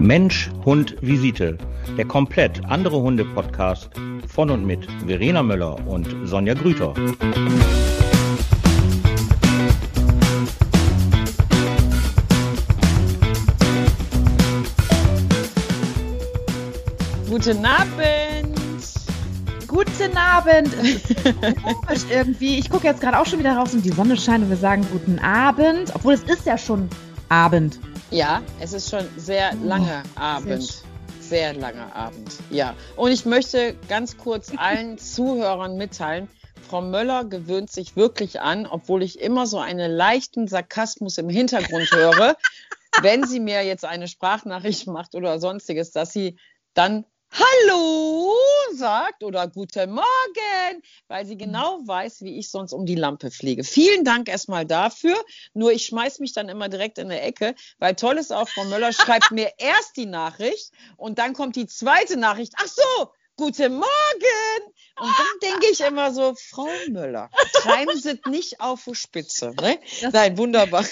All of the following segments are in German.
Mensch, Hund, Visite. Der komplett andere Hunde-Podcast von und mit Verena Möller und Sonja Grüter. Guten Abend. Guten Abend. Komisch irgendwie. Ich gucke jetzt gerade auch schon wieder raus und die Sonne scheint und wir sagen guten Abend, obwohl es ist ja schon Abend. Ja, es ist schon sehr oh, Abend. Sehr langer Abend. Ja. Und ich möchte ganz kurz allen Zuhörern mitteilen, Frau Möller gewöhnt sich wirklich an, obwohl ich immer so einen leichten Sarkasmus im Hintergrund höre, wenn sie mir jetzt eine Sprachnachricht macht oder sonstiges, dass sie dann Hallo sagt oder Guten Morgen, weil sie genau weiß, wie ich sonst um die Lampe fliege. Vielen Dank erstmal dafür. Nur ich schmeiß mich dann immer direkt in der Ecke, weil toll ist auch, Frau Möller schreibt mir erst die Nachricht und dann kommt die zweite Nachricht. Ach so, Guten Morgen! Und dann denke ich immer so, Frau Müller, treiben Sie nicht auf die Spitze. Ne? Nein, wunderbar.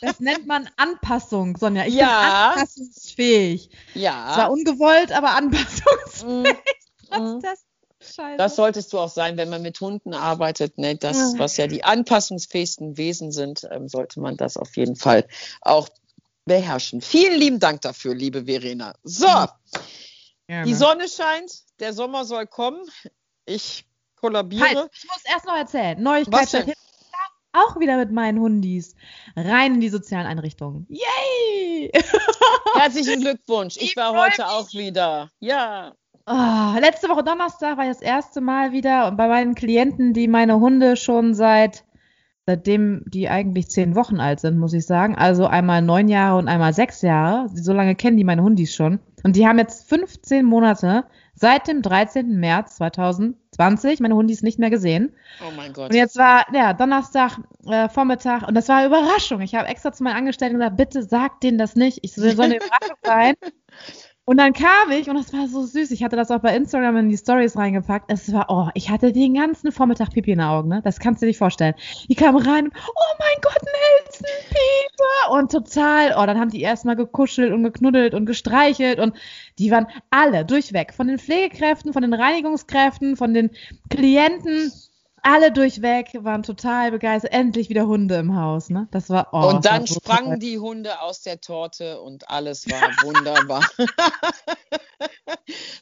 Das nennt man Anpassung, Sonja. Ich ja. bin anpassungsfähig. Ja. Zwar ungewollt, aber anpassungsfähig. Mm. Das, das solltest du auch sein, wenn man mit Hunden arbeitet. Ne? Das, ja. was ja die anpassungsfähigsten Wesen sind, ähm, sollte man das auf jeden Fall auch beherrschen. Vielen lieben Dank dafür, liebe Verena. So. Gerne. Die Sonne scheint, der Sommer soll kommen. Ich kollabiere. Halt, ich muss erst noch erzählen. Neuigkeit auch wieder mit meinen Hundis rein in die sozialen Einrichtungen. Yay! Herzlichen Glückwunsch. Ich, ich war heute mich. auch wieder. Ja. Oh, letzte Woche Donnerstag war ich das erste Mal wieder bei meinen Klienten, die meine Hunde schon seit seitdem die eigentlich zehn Wochen alt sind, muss ich sagen. Also einmal neun Jahre und einmal sechs Jahre. So lange kennen die meine Hundis schon. Und die haben jetzt 15 Monate seit dem 13. März 2020 meine Hundis nicht mehr gesehen. Oh mein Gott. Und jetzt war ja Donnerstag äh, Vormittag und das war eine Überraschung. Ich habe extra zu meinen Angestellten gesagt, bitte sag denen das nicht. Ich soll eine Überraschung sein. Und dann kam ich und das war so süß. Ich hatte das auch bei Instagram in die Stories reingepackt. Es war, oh, ich hatte den ganzen Vormittag Pipi in den Augen, ne? Das kannst du dir nicht vorstellen. Die kam rein, oh mein Gott, Nelson, Pipi. Und total, oh, dann haben die erstmal gekuschelt und geknuddelt und gestreichelt und die waren alle durchweg. Von den Pflegekräften, von den Reinigungskräften, von den Klienten alle durchweg waren total begeistert. Endlich wieder Hunde im Haus, ne? Das war oh, Und dann so sprangen toll. die Hunde aus der Torte und alles war wunderbar.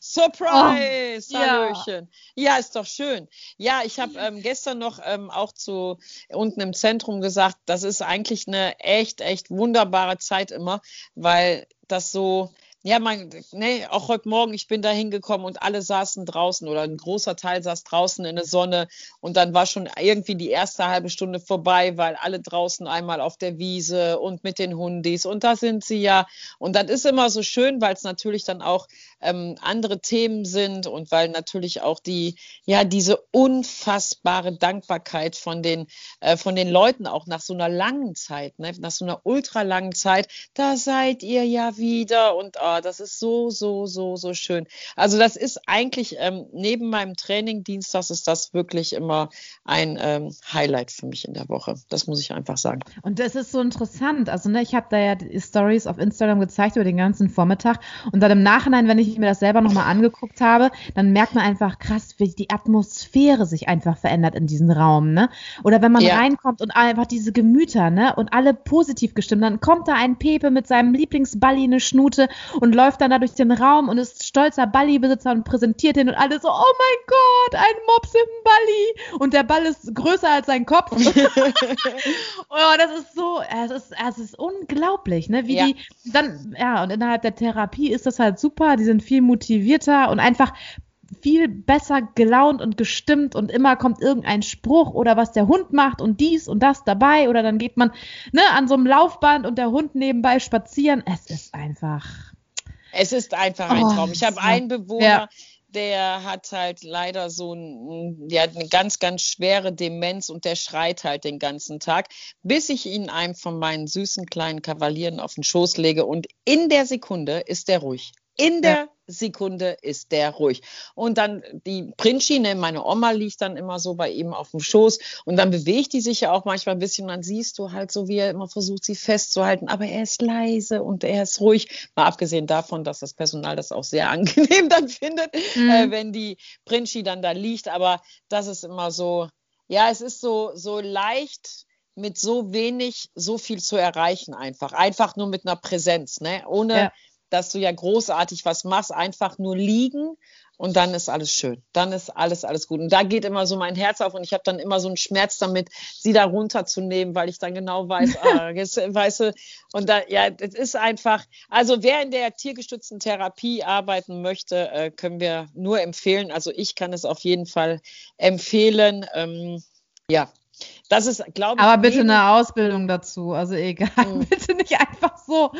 Surprise! Oh, Hallöchen. Ja. ja. ist doch schön. Ja, ich habe ähm, gestern noch ähm, auch zu unten im Zentrum gesagt, das ist eigentlich eine echt, echt wunderbare Zeit immer, weil das so ja, mein, nee, auch heute Morgen, ich bin da hingekommen und alle saßen draußen oder ein großer Teil saß draußen in der Sonne und dann war schon irgendwie die erste halbe Stunde vorbei, weil alle draußen einmal auf der Wiese und mit den Hundis und da sind sie ja. Und das ist immer so schön, weil es natürlich dann auch ähm, andere Themen sind und weil natürlich auch die, ja, diese unfassbare Dankbarkeit von den, äh, von den Leuten auch nach so einer langen Zeit, ne, nach so einer ultra langen Zeit, da seid ihr ja wieder und oh, das ist so, so, so, so schön. Also das ist eigentlich ähm, neben meinem Training Dienstags ist das wirklich immer ein ähm, Highlight für mich in der Woche. Das muss ich einfach sagen. Und das ist so interessant. Also ne, ich habe da ja die Stories auf Instagram gezeigt über den ganzen Vormittag und dann im Nachhinein, wenn ich mir das selber nochmal angeguckt habe, dann merkt man einfach krass, wie die Atmosphäre sich einfach verändert in diesem Raum. Ne? Oder wenn man ja. reinkommt und einfach diese Gemüter ne? und alle positiv gestimmt, dann kommt da ein Pepe mit seinem Lieblingsballi eine Schnute und und läuft dann da durch den Raum und ist stolzer Balli-Besitzer und präsentiert ihn und alle so, oh mein Gott, ein Mops im Balli. Und der Ball ist größer als sein Kopf. oh, das ist so, es ist, es ist unglaublich, ne? Wie ja. die dann, ja, und innerhalb der Therapie ist das halt super, die sind viel motivierter und einfach viel besser gelaunt und gestimmt und immer kommt irgendein Spruch oder was der Hund macht und dies und das dabei oder dann geht man ne, an so einem Laufband und der Hund nebenbei spazieren. Es ist einfach es ist einfach ein oh, Traum. Ich habe einen Bewohner, ja. der hat halt leider so ein, der hat eine ganz, ganz schwere Demenz und der schreit halt den ganzen Tag, bis ich ihn einem von meinen süßen kleinen Kavalieren auf den Schoß lege und in der Sekunde ist er ruhig. In der Sekunde ist der ruhig. Und dann die Princi, ne, meine Oma liegt dann immer so bei ihm auf dem Schoß und dann bewegt die sich ja auch manchmal ein bisschen und dann siehst du halt so, wie er immer versucht, sie festzuhalten, aber er ist leise und er ist ruhig. Mal abgesehen davon, dass das Personal das auch sehr angenehm dann findet, mhm. äh, wenn die Princi dann da liegt, aber das ist immer so, ja, es ist so, so leicht mit so wenig so viel zu erreichen einfach. Einfach nur mit einer Präsenz, ne? Ohne ja dass du ja großartig was machst, einfach nur liegen und dann ist alles schön. Dann ist alles, alles gut. Und da geht immer so mein Herz auf und ich habe dann immer so einen Schmerz damit, sie da runterzunehmen, weil ich dann genau weiß, ah, jetzt, weißt du, und da, ja, das ist einfach, also wer in der tiergestützten Therapie arbeiten möchte, äh, können wir nur empfehlen. Also ich kann es auf jeden Fall empfehlen. Ähm, ja, das ist, glaube ich. Aber bitte eine Ausbildung dazu. Also egal. Mhm. Bitte nicht einfach so.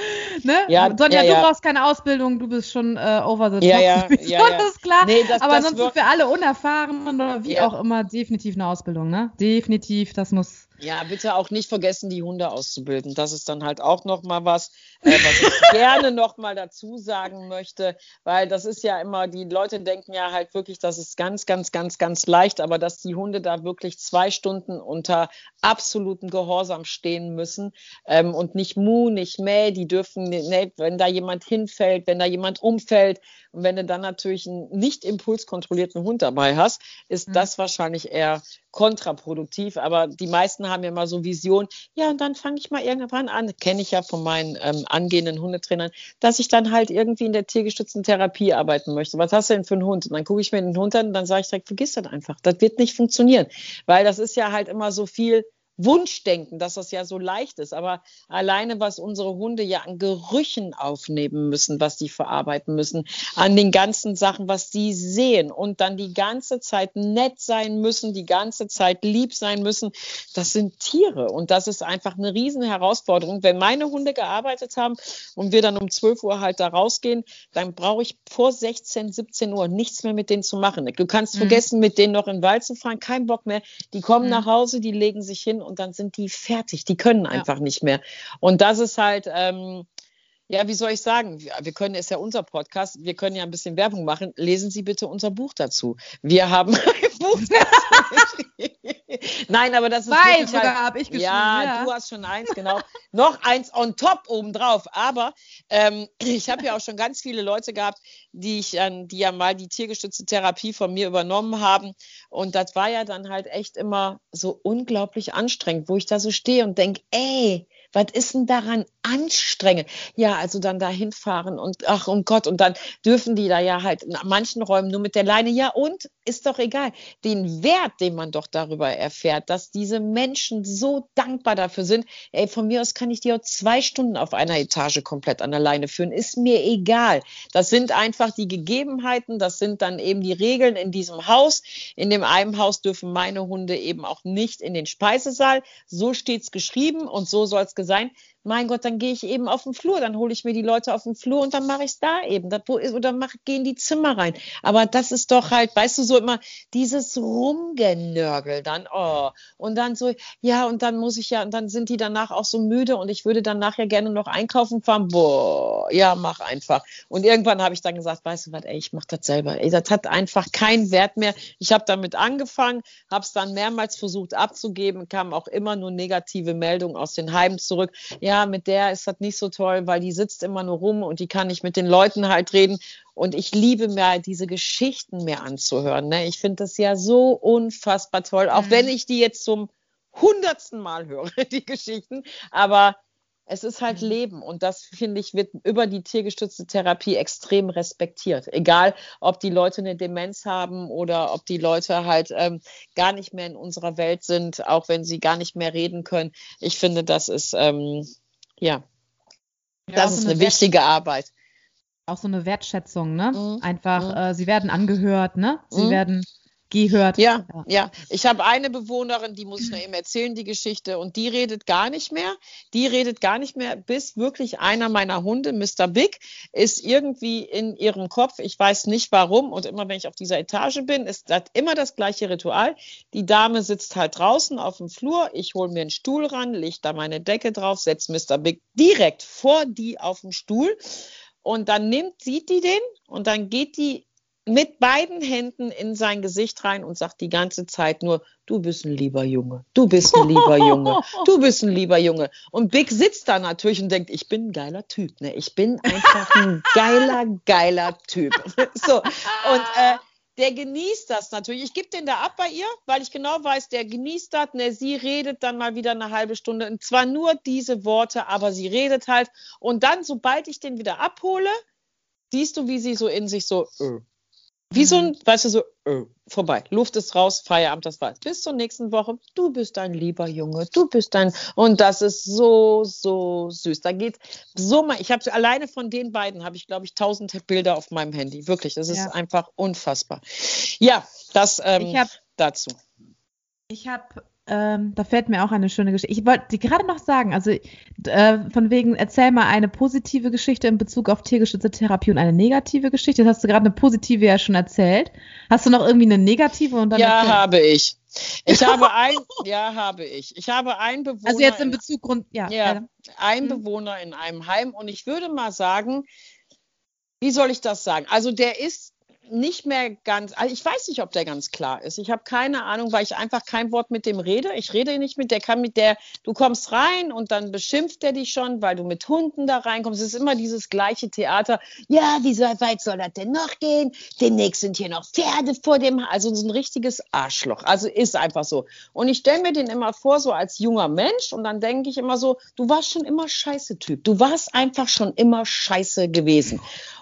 Ne? Ja, Sonja, ja, ja. du brauchst keine Ausbildung, du bist schon äh, over the top. Ja, ja, ja, Das ist klar. Nee, das, Aber das sonst für alle unerfahren oder wie auch immer definitiv eine Ausbildung, ne? Definitiv, das muss ja, bitte auch nicht vergessen, die Hunde auszubilden. Das ist dann halt auch noch mal was, äh, was ich gerne noch mal dazu sagen möchte, weil das ist ja immer, die Leute denken ja halt wirklich, das ist ganz, ganz, ganz, ganz leicht, aber dass die Hunde da wirklich zwei Stunden unter absoluten Gehorsam stehen müssen ähm, und nicht mu, nicht mäh, die dürfen, ne, wenn da jemand hinfällt, wenn da jemand umfällt und wenn du dann natürlich einen nicht impulskontrollierten Hund dabei hast, ist mhm. das wahrscheinlich eher kontraproduktiv. Aber die meisten haben ja mal so Vision, ja, und dann fange ich mal irgendwann an, kenne ich ja von meinen ähm, angehenden Hundetrainern, dass ich dann halt irgendwie in der tiergestützten Therapie arbeiten möchte. Was hast du denn für einen Hund? Und dann gucke ich mir den Hund an und dann sage ich direkt, vergiss das einfach. Das wird nicht funktionieren. Weil das ist ja halt immer so viel Wunschdenken, dass das ja so leicht ist. Aber alleine, was unsere Hunde ja an Gerüchen aufnehmen müssen, was die verarbeiten müssen, an den ganzen Sachen, was die sehen und dann die ganze Zeit nett sein müssen, die ganze Zeit lieb sein müssen, das sind Tiere. Und das ist einfach eine riesen Herausforderung. Wenn meine Hunde gearbeitet haben und wir dann um 12 Uhr halt da rausgehen, dann brauche ich vor 16, 17 Uhr nichts mehr mit denen zu machen. Du kannst mhm. vergessen, mit denen noch in den Wald zu fahren, kein Bock mehr. Die kommen mhm. nach Hause, die legen sich hin und dann sind die fertig. Die können einfach ja. nicht mehr. Und das ist halt, ähm, ja, wie soll ich sagen? Wir können, ist ja unser Podcast, wir können ja ein bisschen Werbung machen. Lesen Sie bitte unser Buch dazu. Wir haben ein Buch dazu Nein, aber das ist Zwei sogar halt, habe ich geschrieben. Ja, ja, du hast schon eins, genau. Noch eins on top obendrauf. Aber ähm, ich habe ja auch schon ganz viele Leute gehabt, die ich, die ja mal die tiergestützte Therapie von mir übernommen haben. Und das war ja dann halt echt immer so unglaublich anstrengend, wo ich da so stehe und denke, ey, was ist denn daran anstrengend? Ja, also dann da hinfahren und ach um Gott, und dann dürfen die da ja halt in manchen Räumen nur mit der Leine. Ja, und ist doch egal. Den Wert, den man doch darüber erfährt, dass diese Menschen so dankbar dafür sind. Ey, von mir aus kann ich die auch zwei Stunden auf einer Etage komplett an der Leine führen. Ist mir egal. Das sind einfach die Gegebenheiten, das sind dann eben die Regeln in diesem Haus. In dem einen Haus dürfen meine Hunde eben auch nicht in den Speisesaal. So steht es geschrieben und so soll es sein mein Gott, dann gehe ich eben auf den Flur, dann hole ich mir die Leute auf den Flur und dann mache ich es da eben. Das, wo, oder mach, gehe in die Zimmer rein. Aber das ist doch halt, weißt du, so immer dieses Rumgenörgel dann, oh. Und dann so, ja, und dann muss ich ja, und dann sind die danach auch so müde und ich würde dann nachher gerne noch einkaufen fahren. Boah, ja, mach einfach. Und irgendwann habe ich dann gesagt, weißt du was, ey, ich mache das selber. Ey, das hat einfach keinen Wert mehr. Ich habe damit angefangen, habe es dann mehrmals versucht abzugeben, kamen auch immer nur negative Meldungen aus den Heimen zurück. Ja, ja, mit der ist das nicht so toll, weil die sitzt immer nur rum und die kann nicht mit den Leuten halt reden. Und ich liebe mir diese Geschichten mehr anzuhören. Ne? Ich finde das ja so unfassbar toll, auch mhm. wenn ich die jetzt zum hundertsten Mal höre, die Geschichten. Aber es ist halt mhm. Leben und das, finde ich, wird über die tiergestützte Therapie extrem respektiert. Egal, ob die Leute eine Demenz haben oder ob die Leute halt ähm, gar nicht mehr in unserer Welt sind, auch wenn sie gar nicht mehr reden können. Ich finde, das ist ähm, ja, ja das ist eine, eine wichtige Arbeit. Auch so eine Wertschätzung, ne? Mhm. Einfach, mhm. Äh, sie werden angehört, ne? Sie mhm. werden gehört. Ja, ja. ja. Ich habe eine Bewohnerin, die muss ich noch eben erzählen, die Geschichte, und die redet gar nicht mehr. Die redet gar nicht mehr, bis wirklich einer meiner Hunde, Mr. Big, ist irgendwie in ihrem Kopf. Ich weiß nicht warum. Und immer wenn ich auf dieser Etage bin, ist das immer das gleiche Ritual. Die Dame sitzt halt draußen auf dem Flur. Ich hole mir einen Stuhl ran, lege da meine Decke drauf, setze Mr. Big direkt vor die auf dem Stuhl Und dann nimmt, sieht die den und dann geht die mit beiden Händen in sein Gesicht rein und sagt die ganze Zeit nur, du bist ein lieber Junge, du bist ein lieber Junge, du bist ein lieber Junge. Und Big sitzt da natürlich und denkt, ich bin ein geiler Typ, ne? Ich bin einfach ein geiler, geiler Typ. so. Und äh, der genießt das natürlich. Ich gebe den da ab bei ihr, weil ich genau weiß, der genießt das. Ne, sie redet dann mal wieder eine halbe Stunde. Und zwar nur diese Worte, aber sie redet halt. Und dann, sobald ich den wieder abhole, siehst du, wie sie so in sich so, äh, wie so ein, weißt du, so, äh, vorbei. Luft ist raus, Feierabend, das war's. Bis zur nächsten Woche. Du bist ein lieber Junge, du bist ein, und das ist so, so süß. Da geht so mal, ich habe alleine von den beiden, habe ich, glaube ich, tausend Bilder auf meinem Handy. Wirklich, das ist ja. einfach unfassbar. Ja, das ähm, dazu. Ich habe ähm, da fällt mir auch eine schöne Geschichte. Ich wollte die gerade noch sagen, also äh, von wegen, erzähl mal eine positive Geschichte in Bezug auf tiergeschützte Therapie und eine negative Geschichte. Das hast du gerade eine positive ja schon erzählt. Hast du noch irgendwie eine negative und dann Ja, erzählt? habe ich. Ich habe ein, ja, habe ich. Ich habe einen Bewohner. Also jetzt in Bezug Grund, ja. Ja, einen hm. Bewohner in einem Heim und ich würde mal sagen, wie soll ich das sagen? Also der ist nicht mehr ganz, also ich weiß nicht, ob der ganz klar ist. Ich habe keine Ahnung, weil ich einfach kein Wort mit dem rede. Ich rede nicht mit der, kann mit der, du kommst rein und dann beschimpft er dich schon, weil du mit Hunden da reinkommst. Es ist immer dieses gleiche Theater. Ja, wie weit soll das denn noch gehen? Demnächst sind hier noch Pferde vor dem, also so ein richtiges Arschloch. Also ist einfach so. Und ich stelle mir den immer vor, so als junger Mensch und dann denke ich immer so, du warst schon immer scheiße Typ. Du warst einfach schon immer scheiße gewesen.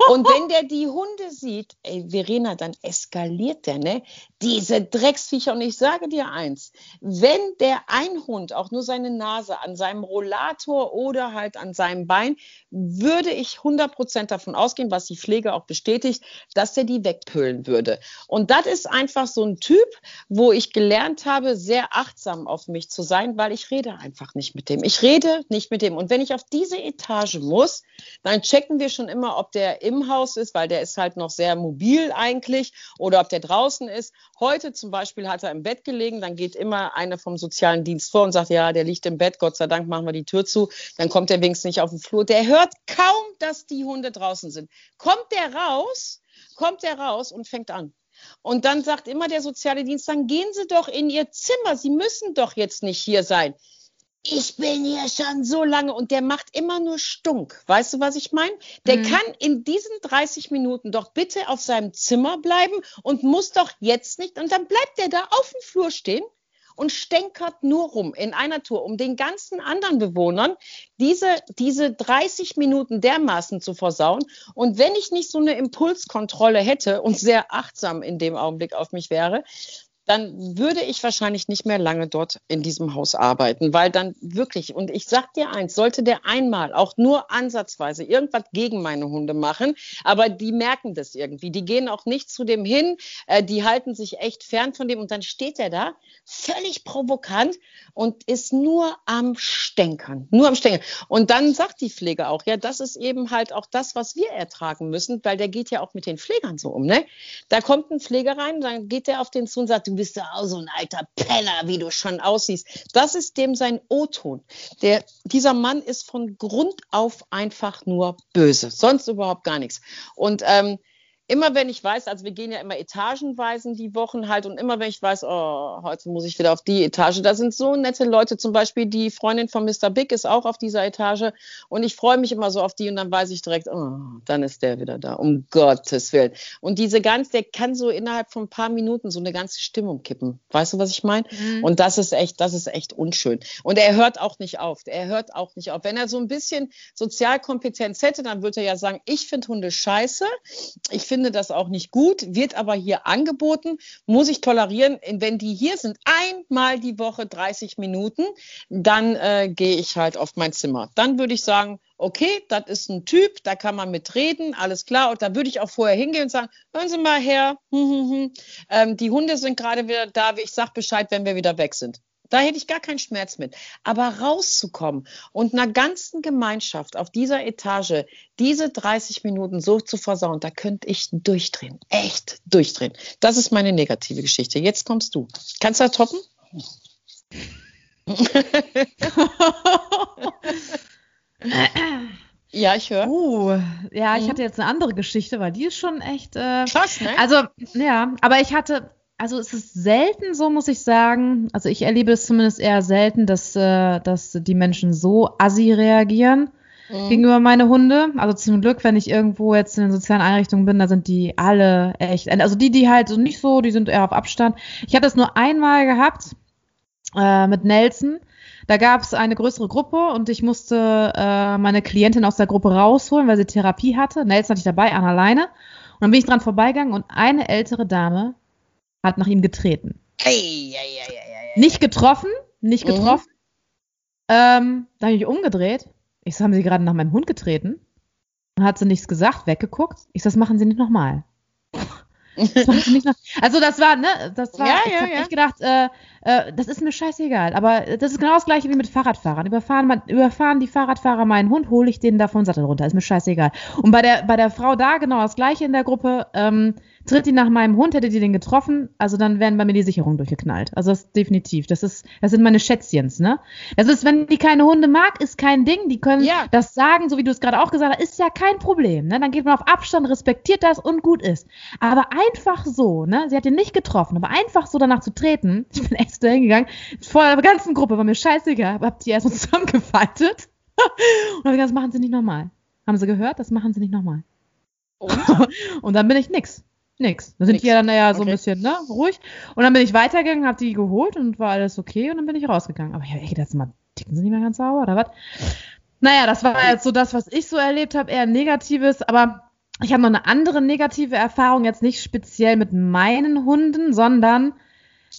Und wenn der die Hunde sieht, ey, Verena, dann eskaliert der, ne? Diese Drecksviecher. Und ich sage dir eins, wenn der Einhund auch nur seine Nase an seinem Rollator oder halt an seinem Bein, würde ich 100% davon ausgehen, was die Pflege auch bestätigt, dass er die wegpüllen würde. Und das ist einfach so ein Typ, wo ich gelernt habe, sehr achtsam auf mich zu sein, weil ich rede einfach nicht mit dem. Ich rede nicht mit dem. Und wenn ich auf diese Etage muss, dann checken wir schon immer, ob der im Haus ist, weil der ist halt noch sehr mobil Pool eigentlich oder ob der draußen ist. Heute zum Beispiel hat er im Bett gelegen, dann geht immer einer vom sozialen Dienst vor und sagt, ja, der liegt im Bett, Gott sei Dank machen wir die Tür zu, dann kommt er wenigstens nicht auf den Flur. Der hört kaum, dass die Hunde draußen sind. Kommt der raus, kommt der raus und fängt an. Und dann sagt immer der soziale Dienst, dann gehen Sie doch in Ihr Zimmer, Sie müssen doch jetzt nicht hier sein ich bin hier schon so lange und der macht immer nur Stunk. Weißt du, was ich meine? Der mhm. kann in diesen 30 Minuten doch bitte auf seinem Zimmer bleiben und muss doch jetzt nicht. Und dann bleibt der da auf dem Flur stehen und stänkert nur rum in einer Tour, um den ganzen anderen Bewohnern diese, diese 30 Minuten dermaßen zu versauen. Und wenn ich nicht so eine Impulskontrolle hätte und sehr achtsam in dem Augenblick auf mich wäre, dann würde ich wahrscheinlich nicht mehr lange dort in diesem Haus arbeiten, weil dann wirklich, und ich sag dir eins, sollte der einmal auch nur ansatzweise irgendwas gegen meine Hunde machen, aber die merken das irgendwie, die gehen auch nicht zu dem hin, äh, die halten sich echt fern von dem und dann steht er da, völlig provokant und ist nur am Stänkern, nur am Stänkern. Und dann sagt die Pflege auch, ja, das ist eben halt auch das, was wir ertragen müssen, weil der geht ja auch mit den Pflegern so um, ne? Da kommt ein Pfleger rein, dann geht der auf den zu und sagt, du bist ja auch so ein alter Penner, wie du schon aussiehst. Das ist dem sein O-Ton. dieser Mann ist von Grund auf einfach nur böse, sonst überhaupt gar nichts. Und ähm, immer wenn ich weiß, also wir gehen ja immer etagenweisen die Wochen halt und immer wenn ich weiß, oh, heute muss ich wieder auf die Etage, da sind so nette Leute, zum Beispiel die Freundin von Mr. Big ist auch auf dieser Etage und ich freue mich immer so auf die und dann weiß ich direkt, oh, dann ist der wieder da, um Gottes Willen. Und diese ganz, der kann so innerhalb von ein paar Minuten so eine ganze Stimmung kippen. Weißt du, was ich meine? Mhm. Und das ist echt, das ist echt unschön. Und er hört auch nicht auf. Er hört auch nicht auf. Wenn er so ein bisschen Sozialkompetenz hätte, dann würde er ja sagen, ich finde Hunde scheiße. Ich finde finde das auch nicht gut, wird aber hier angeboten, muss ich tolerieren. Wenn die hier sind, einmal die Woche 30 Minuten, dann äh, gehe ich halt auf mein Zimmer. Dann würde ich sagen, okay, das ist ein Typ, da kann man mitreden, alles klar. Und da würde ich auch vorher hingehen und sagen, hören Sie mal her, hm, hm, hm. Ähm, die Hunde sind gerade wieder da, ich sage Bescheid, wenn wir wieder weg sind. Da hätte ich gar keinen Schmerz mit. Aber rauszukommen und einer ganzen Gemeinschaft auf dieser Etage diese 30 Minuten so zu versauen, da könnte ich durchdrehen. Echt durchdrehen. Das ist meine negative Geschichte. Jetzt kommst du. Kannst du das toppen? Ja, ich höre. Uh, ja, ich mhm. hatte jetzt eine andere Geschichte, weil die ist schon echt. Äh, Krass, ne? Also, ja, aber ich hatte, also es ist selten so, muss ich sagen. Also ich erlebe es zumindest eher selten, dass, äh, dass die Menschen so assi reagieren mhm. gegenüber meine Hunde. Also zum Glück, wenn ich irgendwo jetzt in den sozialen Einrichtungen bin, da sind die alle echt. Also die, die halt so nicht so, die sind eher auf Abstand. Ich hatte es nur einmal gehabt äh, mit Nelson. Da gab es eine größere Gruppe und ich musste äh, meine Klientin aus der Gruppe rausholen, weil sie Therapie hatte. Nelson hatte ich dabei, an alleine. Und dann bin ich dran vorbeigegangen und eine ältere Dame hat nach ihm getreten. Hey, hey, hey, hey, Nicht getroffen, nicht mhm. getroffen. Mhm. Ähm, da habe ich mich umgedreht. Ich so, haben Sie gerade nach meinem Hund getreten? Dann hat sie nichts gesagt, weggeguckt. Ich so, das machen Sie nicht nochmal. Das machen Sie nicht noch also das war, ne, das war, ja, ich ja, habe ja. echt gedacht, äh, äh, das ist mir scheißegal. Aber das ist genau das gleiche wie mit Fahrradfahrern. Überfahren, überfahren die Fahrradfahrer meinen Hund, hole ich den davon Sattel runter. Ist mir scheißegal. Und bei der, bei der Frau da genau das gleiche in der Gruppe. Ähm, tritt die nach meinem Hund, hätte die den getroffen, also dann wären bei mir die Sicherungen durchgeknallt. Also das ist definitiv. Das ist, das sind meine Schätzchens, ne? Das ist, wenn die keine Hunde mag, ist kein Ding. Die können ja. das sagen, so wie du es gerade auch gesagt hast, ist ja kein Problem, ne? Dann geht man auf Abstand, respektiert das und gut ist. Aber einfach so, ne? Sie hat ihn nicht getroffen, aber einfach so danach zu treten, ich bin echt da hingegangen, vor der ganzen Gruppe, war mir scheißegal, hab die erstmal zusammengefaltet. und gesagt, das machen sie nicht nochmal. Haben sie gehört? Das machen sie nicht nochmal. Und? und dann bin ich nix. Nix. Da sind Nix. die ja dann ja so okay. ein bisschen ne, ruhig. Und dann bin ich weitergegangen, hab die geholt und war alles okay und dann bin ich rausgegangen. Aber ich habe echt gedacht, mal, ticken sie nicht mehr ganz sauber oder was? Naja, das war jetzt so das, was ich so erlebt habe, eher Negatives, aber ich habe noch eine andere negative Erfahrung, jetzt nicht speziell mit meinen Hunden, sondern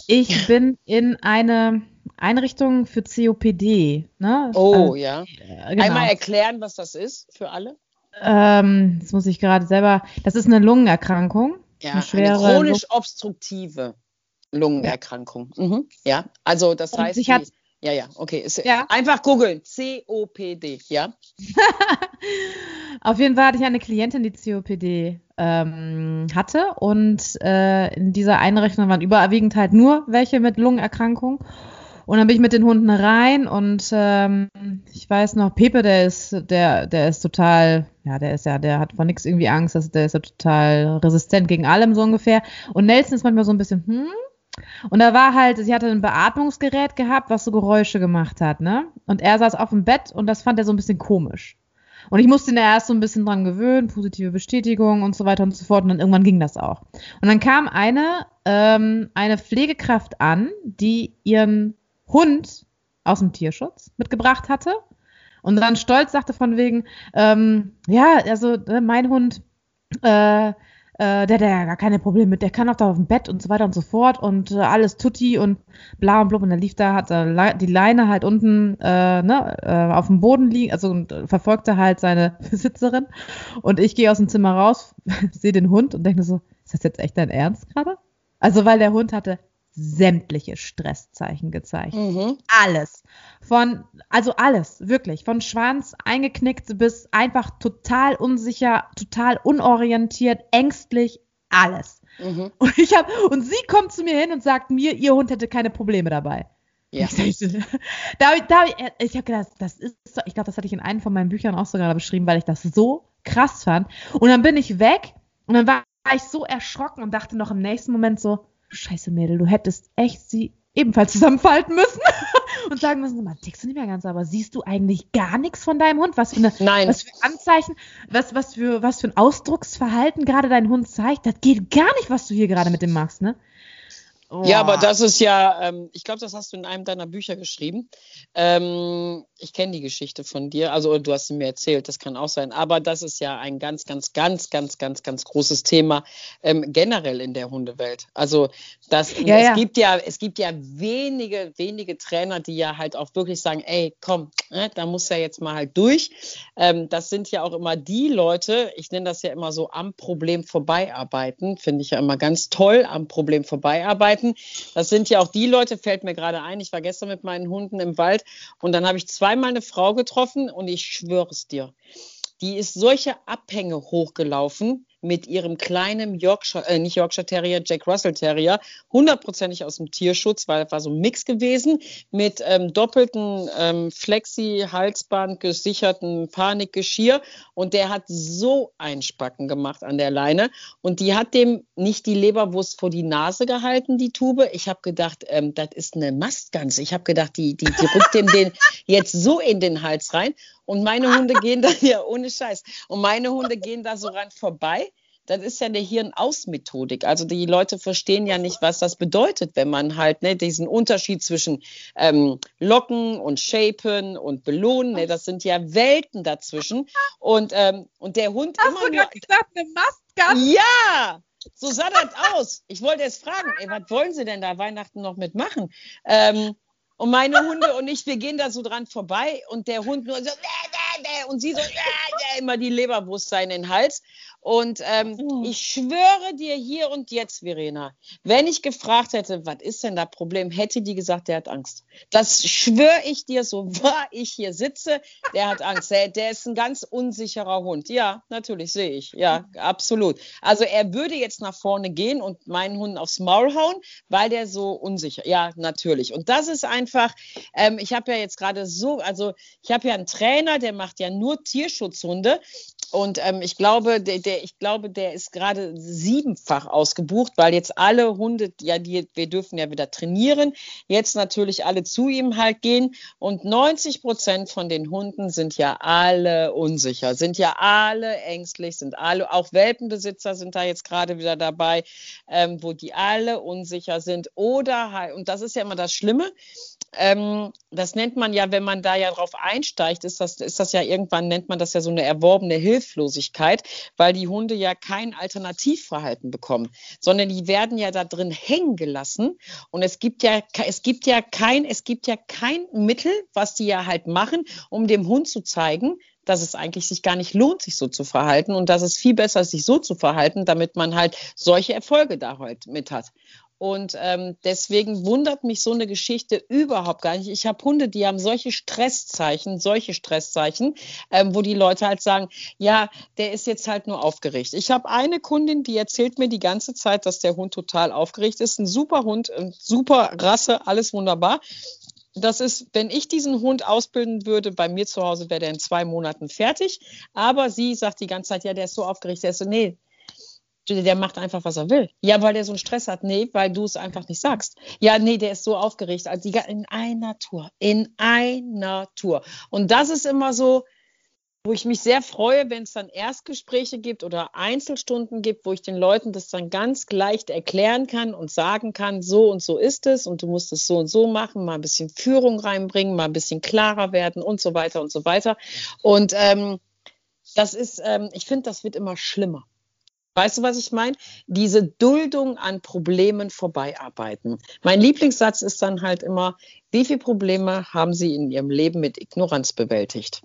ich bin in eine Einrichtung für COPD. Ne? Oh also, ja. Äh, genau. Einmal erklären, was das ist für alle. Ähm, das muss ich gerade selber. Das ist eine Lungenerkrankung. Ja, eine, schwere eine chronisch obstruktive Lungenerkrankung. Ja, mhm. ja. also das Und heißt. Die, ja, ja, okay. Ist, ja. Einfach googeln. COPD, ja. Auf jeden Fall hatte ich eine Klientin, die COPD ähm, hatte. Und äh, in dieser Einrichtung waren überwiegend halt nur welche mit Lungenerkrankung. Und dann bin ich mit den Hunden rein und ähm, ich weiß noch, Pepe, der ist, der, der ist total, ja, der ist ja, der hat vor nichts irgendwie Angst, also der ist ja total resistent gegen allem so ungefähr. Und Nelson ist manchmal so ein bisschen, hm. Und da war halt, sie hatte ein Beatmungsgerät gehabt, was so Geräusche gemacht hat, ne? Und er saß auf dem Bett und das fand er so ein bisschen komisch. Und ich musste ihn erst so ein bisschen dran gewöhnen, positive Bestätigung und so weiter und so fort. Und dann irgendwann ging das auch. Und dann kam eine, ähm, eine Pflegekraft an, die ihren Hund aus dem Tierschutz mitgebracht hatte und dann stolz sagte von wegen, ähm, ja, also äh, mein Hund, äh, äh, der hat ja gar keine Probleme mit, der kann auch da auf dem Bett und so weiter und so fort und äh, alles tutti und bla und blub und dann lief da, hat äh, die Leine halt unten äh, ne, äh, auf dem Boden liegen, also und, verfolgte halt seine Besitzerin und ich gehe aus dem Zimmer raus, sehe den Hund und denke so, ist das jetzt echt dein Ernst gerade? Also weil der Hund hatte sämtliche Stresszeichen gezeigt. Mhm. Alles. Von, also alles, wirklich. Von Schwanz eingeknickt bis einfach total unsicher, total unorientiert, ängstlich, alles. Mhm. Und ich habe, und sie kommt zu mir hin und sagt mir, ihr Hund hätte keine Probleme dabei. Ja. Ich, da, da, ich habe gedacht, das ist, ich glaube, das hatte ich in einem von meinen Büchern auch sogar beschrieben, weil ich das so krass fand. Und dann bin ich weg und dann war ich so erschrocken und dachte noch im nächsten Moment so, scheiße Mädel, du hättest echt sie ebenfalls zusammenfalten müssen und sagen müssen, man tickst du nicht mehr ganz, aber siehst du eigentlich gar nichts von deinem Hund? Was für eine, Nein. was für Anzeichen, was, was für, was für ein Ausdrucksverhalten gerade dein Hund zeigt? Das geht gar nicht, was du hier gerade mit dem machst, ne? Oh. Ja, aber das ist ja, ähm, ich glaube, das hast du in einem deiner Bücher geschrieben. Ähm, ich kenne die Geschichte von dir, also du hast sie mir erzählt, das kann auch sein. Aber das ist ja ein ganz, ganz, ganz, ganz, ganz, ganz großes Thema ähm, generell in der Hundewelt. Also das, ja, es ja. gibt ja, es gibt ja wenige, wenige Trainer, die ja halt auch wirklich sagen, ey, komm, äh, da muss ja jetzt mal halt durch. Ähm, das sind ja auch immer die Leute, ich nenne das ja immer so am Problem vorbeiarbeiten, finde ich ja immer ganz toll, am Problem vorbeiarbeiten arbeiten. Das sind ja auch die Leute, fällt mir gerade ein. Ich war gestern mit meinen Hunden im Wald und dann habe ich zweimal eine Frau getroffen und ich schwöre es dir, die ist solche Abhänge hochgelaufen mit ihrem kleinen Yorkshire, äh, nicht Yorkshire Terrier, Jack Russell Terrier, hundertprozentig aus dem Tierschutz, weil es war so ein Mix gewesen, mit ähm, doppelten ähm, Flexi-Halsband gesicherten Panikgeschirr und der hat so ein Spacken gemacht an der Leine und die hat dem nicht die Leberwurst vor die Nase gehalten, die Tube. Ich habe gedacht, ähm, das ist eine Mastgans. Ich habe gedacht, die, die, die rückt dem den jetzt so in den Hals rein und meine Hunde gehen da, ja, ohne Scheiß. Und meine Hunde gehen da so ran vorbei. Das ist ja eine Hirnausmethodik. Also die Leute verstehen ja nicht, was das bedeutet, wenn man halt ne, diesen Unterschied zwischen ähm, Locken und Shapen und Belohnen, ne, das sind ja Welten dazwischen. Und, ähm, und der Hund Hast immer du nur. gesagt, eine Mastgans? Ja, so sah das aus. Ich wollte jetzt fragen, ey, was wollen Sie denn da Weihnachten noch mitmachen? Ähm, und meine Hunde und ich, wir gehen da so dran vorbei und der Hund nur so, und sie so, immer die Leberwurst in den Hals. Und ähm, Oh. ich schwöre dir hier und jetzt, Verena, wenn ich gefragt hätte, was ist denn das Problem, hätte die gesagt, der hat Angst. Das schwöre ich dir, so wahr ich hier sitze, der hat Angst. Der, der ist ein ganz unsicherer Hund. Ja, natürlich sehe ich. Ja, absolut. Also er würde jetzt nach vorne gehen und meinen Hund aufs Maul hauen, weil der so unsicher. Ja, natürlich. Und das ist einfach, ähm, ich habe ja jetzt gerade so, also ich habe ja einen Trainer, der macht ja nur Tierschutzhunde. Und ähm, ich glaube, der, der, ich glaube, der ist gerade siebenfach ausgebucht, weil jetzt alle Hunde, ja, die, wir dürfen ja wieder trainieren, jetzt natürlich alle zu ihm halt gehen. Und 90 Prozent von den Hunden sind ja alle unsicher, sind ja alle ängstlich, sind alle, auch Welpenbesitzer sind da jetzt gerade wieder dabei, ähm, wo die alle unsicher sind. Oder halt, und das ist ja immer das Schlimme, ähm, das nennt man ja, wenn man da ja drauf einsteigt, ist das, ist das ja irgendwann, nennt man das ja so eine erworbene Hilflosigkeit, weil die Hunde ja kein Alternativverhalten bekommen, sondern die werden ja da drin hängen gelassen. Und es gibt ja, es gibt ja kein, es gibt ja kein Mittel, was die ja halt machen, um dem Hund zu zeigen, dass es eigentlich sich gar nicht lohnt, sich so zu verhalten und dass es viel besser ist, sich so zu verhalten, damit man halt solche Erfolge da heute mit hat. Und ähm, deswegen wundert mich so eine Geschichte überhaupt gar nicht. Ich habe Hunde, die haben solche Stresszeichen, solche Stresszeichen, ähm, wo die Leute halt sagen, ja, der ist jetzt halt nur aufgeregt. Ich habe eine Kundin, die erzählt mir die ganze Zeit, dass der Hund total aufgeregt ist. Ein super Hund, ein super Rasse, alles wunderbar. Das ist, wenn ich diesen Hund ausbilden würde, bei mir zu Hause wäre der in zwei Monaten fertig. Aber sie sagt die ganze Zeit, ja, der ist so aufgeregt. Der ist so, nee, der macht einfach, was er will. Ja, weil der so einen Stress hat. Nee, weil du es einfach nicht sagst. Ja, nee, der ist so aufgeregt. Also in einer Tour. In einer Tour. Und das ist immer so, wo ich mich sehr freue, wenn es dann Erstgespräche gibt oder Einzelstunden gibt, wo ich den Leuten das dann ganz leicht erklären kann und sagen kann, so und so ist es und du musst es so und so machen, mal ein bisschen Führung reinbringen, mal ein bisschen klarer werden und so weiter und so weiter. Und ähm, das ist, ähm, ich finde, das wird immer schlimmer. Weißt du, was ich meine? Diese Duldung an Problemen vorbeiarbeiten. Mein Lieblingssatz ist dann halt immer, wie viele Probleme haben Sie in Ihrem Leben mit Ignoranz bewältigt?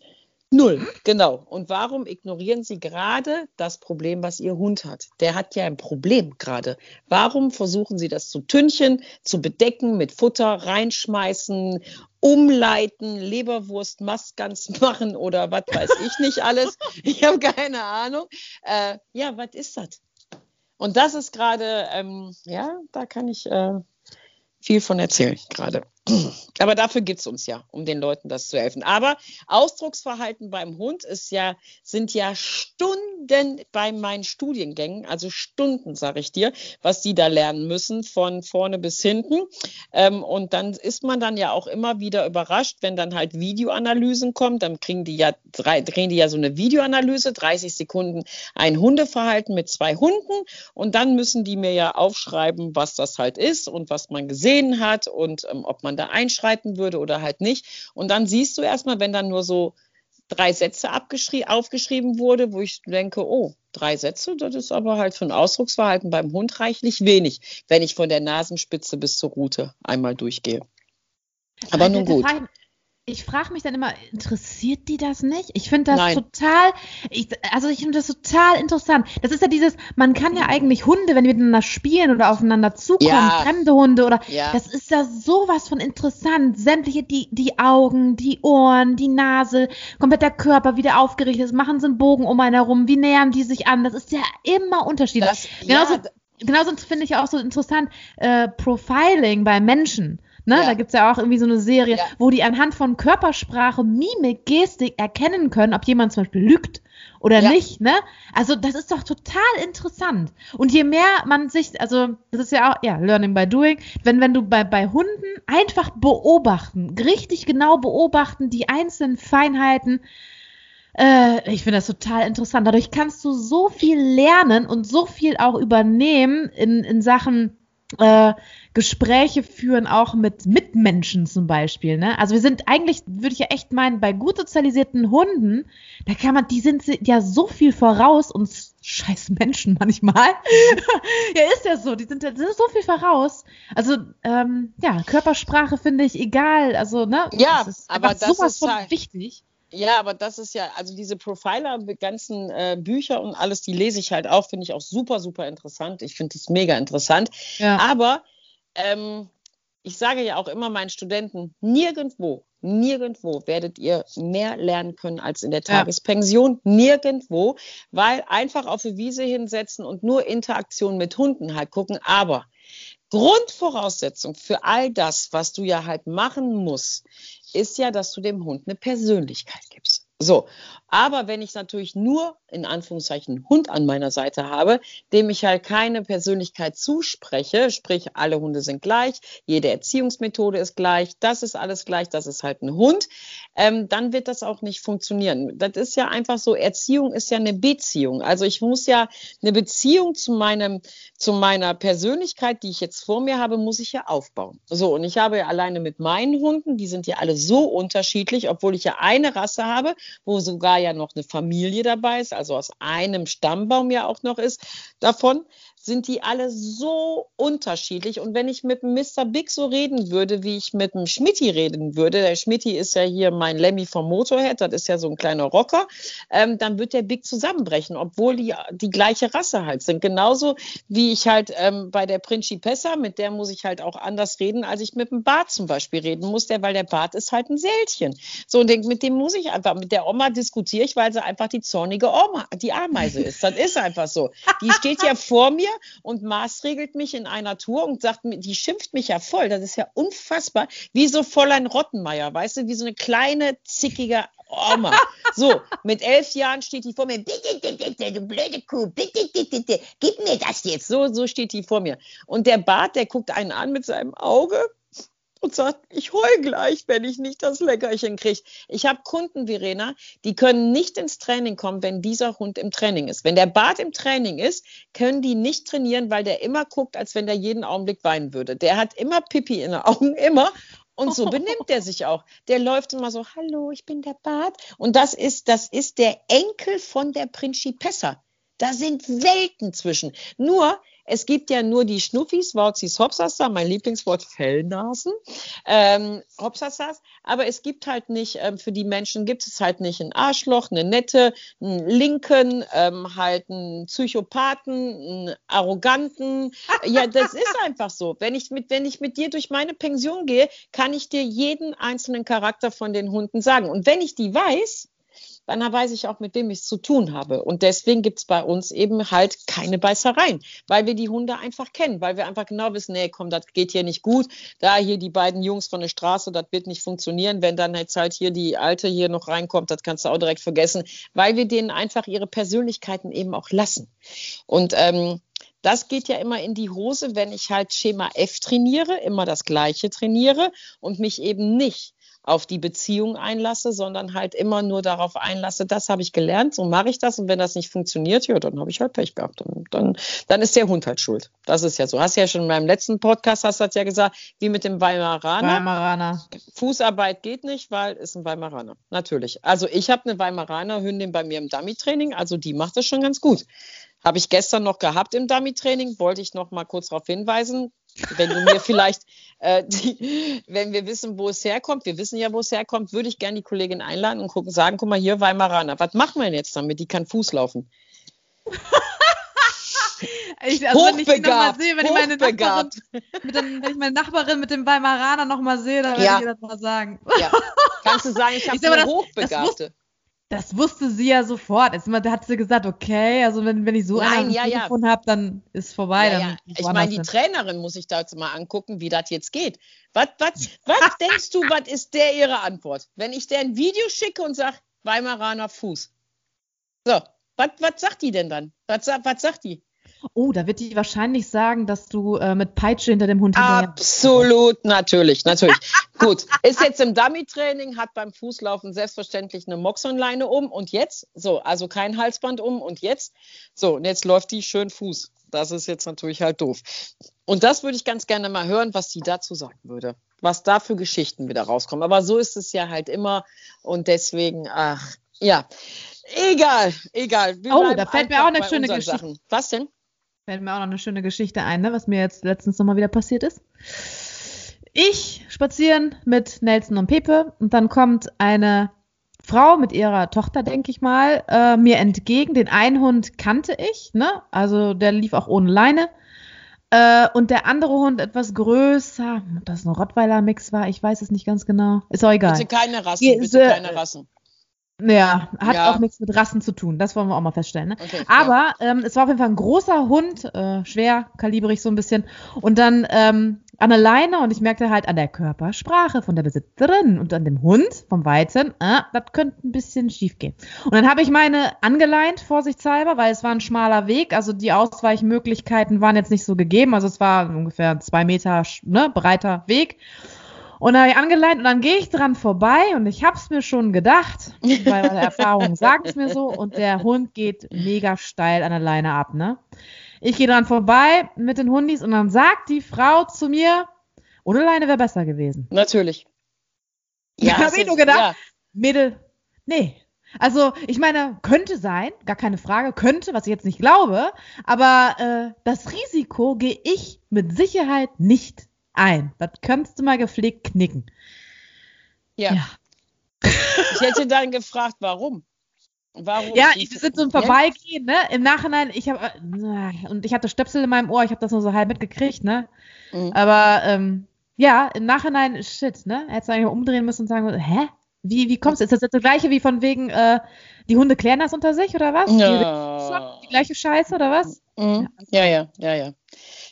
Null, genau. Und warum ignorieren Sie gerade das Problem, was Ihr Hund hat? Der hat ja ein Problem gerade. Warum versuchen Sie das zu tünchen, zu bedecken, mit Futter reinschmeißen, umleiten, Leberwurst, Mastgans machen oder was weiß ich nicht alles? Ich habe keine Ahnung. Äh, ja, was ist das? Und das ist gerade, ähm, ja, da kann ich äh, viel von erzählen gerade. Aber dafür gibt es uns ja, um den Leuten das zu helfen. Aber Ausdrucksverhalten beim Hund ist ja, sind ja Stunden bei meinen Studiengängen, also Stunden, sage ich dir, was die da lernen müssen, von vorne bis hinten. Ähm, und dann ist man dann ja auch immer wieder überrascht, wenn dann halt Videoanalysen kommen. Dann kriegen die ja drei, kriegen die ja so eine Videoanalyse, 30 Sekunden ein Hundeverhalten mit zwei Hunden. Und dann müssen die mir ja aufschreiben, was das halt ist und was man gesehen hat und ähm, ob man da einschreiten würde oder halt nicht. Und dann siehst du erstmal, wenn dann nur so drei Sätze aufgeschrieben wurde, wo ich denke, oh, drei Sätze, das ist aber halt für ein Ausdrucksverhalten beim Hund reichlich wenig, wenn ich von der Nasenspitze bis zur Rute einmal durchgehe. Aber nun gut. Ich frage mich dann immer, interessiert die das nicht? Ich finde das Nein. total, ich, also ich finde das total interessant. Das ist ja dieses, man kann ja eigentlich Hunde, wenn die miteinander spielen oder aufeinander zukommen, Ja. fremde Hunde oder, Ja. das ist ja sowas von interessant. Sämtliche, die, die Augen, die Ohren, die Nase, komplett der Körper wieder aufgerichtet ist, machen sie einen Bogen um einen herum, wie nähern die sich an? Das ist ja immer unterschiedlich. Das, Genauso, ja, genauso finde ich auch so interessant äh, Profiling bei Menschen. Ne? Ja. Da gibt es ja auch irgendwie so eine Serie, Ja. wo die anhand von Körpersprache, Mimik, Gestik erkennen können, ob jemand zum Beispiel lügt oder Ja. nicht. Ne? Also das ist doch total interessant. Und je mehr man sich, also das ist ja auch, ja, Learning by Doing, wenn, wenn du bei, bei Hunden einfach beobachten, richtig genau beobachten, die einzelnen Feinheiten, äh, ich finde das total interessant. Dadurch kannst du so viel lernen und so viel auch übernehmen in, in Sachen äh, Gespräche führen, auch mit Mitmenschen zum Beispiel. Ne? Also wir sind eigentlich, würde ich ja echt meinen, bei gut sozialisierten Hunden, da kann man, die sind ja so viel voraus uns scheiß Menschen manchmal. ja, ist ja so, die sind, ja- so viel voraus. Also, ähm, ja, Körpersprache finde ich egal. Also, ne? Ja, das ist aber das sowas ist von halt- wichtig. Ja, aber das ist ja, also diese Profiler, die ganzen äh, Bücher und alles, die lese ich halt auch, finde ich auch super, super interessant. Ich finde es mega interessant. Ja. Aber ähm, ich sage ja auch immer meinen Studenten, nirgendwo, nirgendwo werdet ihr mehr lernen können als in der Ja. Tagespension. Nirgendwo, weil einfach auf die Wiese hinsetzen und nur Interaktion mit Hunden halt gucken. Aber Grundvoraussetzung für all das, was du ja halt machen musst, ist ja, dass du dem Hund eine Persönlichkeit gibst. So, aber wenn ich natürlich nur in Anführungszeichen Hund an meiner Seite habe, dem ich halt keine Persönlichkeit zuspreche, sprich alle Hunde sind gleich, jede Erziehungsmethode ist gleich, das ist alles gleich, das ist halt ein Hund, ähm, dann wird das auch nicht funktionieren. Das ist ja einfach so, Erziehung ist ja eine Beziehung. Also ich muss ja eine Beziehung zu meinem, zu meiner Persönlichkeit, die ich jetzt vor mir habe, muss ich ja aufbauen. So, und ich habe ja alleine mit meinen Hunden, die sind ja alle so unterschiedlich, obwohl ich ja eine Rasse habe, wo sogar ja noch eine Familie dabei ist, also aus einem Stammbaum ja auch noch ist. Davon sind die alle so unterschiedlich. Und wenn ich mit Mr. Big so reden würde, wie ich mit dem Schmitti reden würde, der Schmitti ist ja hier mein Lemmy vom Motorhead, das ist ja so ein kleiner Rocker, ähm, dann wird der Big zusammenbrechen, obwohl die die gleiche Rasse halt sind. Genauso wie ich halt ähm, bei der Principessa, mit der muss ich halt auch anders reden, als ich mit dem Bart zum Beispiel reden muss, der, weil der Bart ist halt ein Sältchen. So, und denk, mit dem muss ich einfach, mit der Oma diskutiere ich, weil sie einfach die zornige Oma, die Ameise ist. Das ist einfach so. Die steht ja vor mir und maßregelt mich in einer Tour und sagt, die schimpft mich ja voll. Das ist ja unfassbar. Wie so Fräulein Rottenmeier, weißt du, wie so eine kleine, zickige Oma. So, mit elf Jahren steht die vor mir, bitte, bitte, bitte, du blöde Kuh, bitte, bitte, bitte, gib mir das jetzt. So, so steht die vor mir. Und der Bart, der guckt einen an mit seinem Auge und sagt, ich heul gleich, wenn ich nicht das Leckerchen kriege. Ich habe Kunden, Verena, die können nicht ins Training kommen, wenn dieser Hund im Training ist. Wenn der Bart im Training ist, können die nicht trainieren, weil der immer guckt, als wenn der jeden Augenblick weinen würde. Der hat immer Pipi in den Augen, immer. Und so benimmt er sich auch. Der läuft immer so, hallo, ich bin der Bart. Und das ist, das ist der Enkel von der Principessa. Da sind Welten zwischen. Nur, es gibt ja nur die Schnuffis, Wauzis, Hopsasa, mein Lieblingswort Fellnasen, ähm, Hopsasas, aber es gibt halt nicht, ähm, für die Menschen gibt es halt nicht ein Arschloch, eine Nette, einen Linken, ähm, halt einen Psychopathen, einen Arroganten. Ja, das ist einfach so. Wenn ich, mit, wenn ich mit dir durch meine Pension gehe, kann ich dir jeden einzelnen Charakter von den Hunden sagen. Und wenn ich die weiß, dann weiß ich auch, mit wem ich es zu tun habe. Und deswegen gibt es bei uns eben halt keine Beißereien, weil wir die Hunde einfach kennen, weil wir einfach genau wissen, nee, komm, das geht hier nicht gut. Da hier die beiden Jungs von der Straße, das wird nicht funktionieren. Wenn dann jetzt halt hier die Alte hier noch reinkommt, das kannst du auch direkt vergessen, weil wir denen einfach ihre Persönlichkeiten eben auch lassen. Und ähm, das geht ja immer in die Hose, wenn ich halt Schema F trainiere, immer das Gleiche trainiere und mich eben nicht auf die Beziehung einlasse, sondern halt immer nur darauf einlasse, das habe ich gelernt, so mache ich das und wenn das nicht funktioniert, ja, dann habe ich halt Pech gehabt. Dann, dann, dann ist der Hund halt schuld. Das ist ja so. Hast ja schon in meinem letzten Podcast, hast du das ja gesagt, wie mit dem Weimaraner. Weimaraner. Fußarbeit geht nicht, weil ist ein Weimaraner. Natürlich. Also ich habe eine Weimaraner Hündin bei mir im Dummy-Training, also die macht das schon ganz gut. Habe ich gestern noch gehabt im Dummy-Training, wollte ich noch mal kurz darauf hinweisen. Wenn du mir vielleicht, äh, die, wenn wir wissen, wo es herkommt, wir wissen ja, wo es herkommt, würde ich gerne die Kollegin einladen und gucken, sagen, guck mal hier, Weimaraner, was machen wir denn jetzt damit? Die kann Fuß laufen. Ich, also wenn ich ihn noch mal sehe, wenn ich meine Nachbarin mit, dem, wenn ich meine Nachbarin mit dem Weimaraner noch mal sehe, dann ja. werde ich ihr das mal sagen. Ja. Kannst du sagen, ich habe eine das, Hochbegabte. Das, das, wusste sie ja sofort. Jetzt hat sie gesagt, okay, also wenn, wenn ich so Nein, einen ja, Telefon ja. habe, dann ist vorbei. Ja, ja. Ich meine, die Trainerin muss ich da jetzt mal angucken, wie das jetzt geht. Was, was, was denkst du, was ist der ihre Antwort? Wenn ich der ein Video schicke und sage, Weimaraner Fuß. So, was, was sagt die denn dann? Was, was sagt die? Oh, da wird die wahrscheinlich sagen, dass du äh, mit Peitsche hinter dem Hund Absolut, natürlich, natürlich. Gut, ist jetzt im Dummy-Training, hat beim Fußlaufen selbstverständlich eine Moxonleine um und jetzt, so, also kein Halsband um und jetzt, so, und jetzt läuft die schön Fuß. Das ist jetzt natürlich halt doof. Und das würde ich ganz gerne mal hören, was die dazu sagen würde. Was da für Geschichten wieder rauskommen. Aber so ist es ja halt immer und deswegen, ach, ja. Egal, egal. Wir oh, da fällt mir auch eine schöne Geschichte. Sachen. Was denn? Fällt mir auch noch eine schöne Geschichte ein, ne, was mir jetzt letztens nochmal wieder passiert ist. Ich spazieren mit Nelson und Pepe und dann kommt eine Frau mit ihrer Tochter, denke ich mal, äh, mir entgegen. Den einen Hund kannte ich, ne? Also der lief auch ohne Leine. Äh, und der andere Hund etwas größer, ob das ein Rottweiler-Mix war, ich weiß es nicht ganz genau. Ist auch egal. Bitte keine Rassen, bitte keine Rassen. Ja, hat ja. auch nichts mit Rassen zu tun. Das wollen wir auch mal feststellen. Ne? Okay, Aber ähm, es war auf jeden Fall ein großer Hund, äh, schwer, kalibrig so ein bisschen. Und dann ähm, an der Leine und ich merkte halt an der Körpersprache von der Besitzerin und an dem Hund vom Weiten, äh, das könnte ein bisschen schief gehen. Und dann habe ich meine angeleint, vorsichtshalber, weil es war ein schmaler Weg. Also die Ausweichmöglichkeiten waren jetzt nicht so gegeben. Also es war ungefähr zwei Meter ne, breiter Weg. Und dann habe ich angeleint und dann gehe ich dran vorbei und ich habe es mir schon gedacht, weil meine Erfahrungen sagen es mir so und der Hund geht mega steil an der Leine ab, ne? Ich gehe dran vorbei mit den Hundis und dann sagt die Frau zu mir, ohne Leine wäre besser gewesen. Natürlich. Ja, habe ich nur gedacht, ja. Mädel, nee. Also, ich meine, könnte sein, gar keine Frage, könnte, was ich jetzt nicht glaube, aber äh, das Risiko gehe ich mit Sicherheit nicht ein. Das kannst du mal gepflegt knicken. Ja. ja. Ich hätte dann gefragt, warum? Warum? Ja, wir sind so ein Vorbeigehen, ne? Im Nachhinein, ich habe äh, und ich hatte Stöpsel in meinem Ohr, ich habe das nur so halb mitgekriegt, ne? Mhm. Aber ähm, ja, im Nachhinein, shit, ne? Hättest du eigentlich mal umdrehen müssen und sagen, hä? Wie, wie kommst du? Ist das jetzt das gleiche wie von wegen, äh, die Hunde klären das unter sich oder was? Ja. Die, die gleiche Scheiße oder was? Mhm. Ja, ja, ja, ja.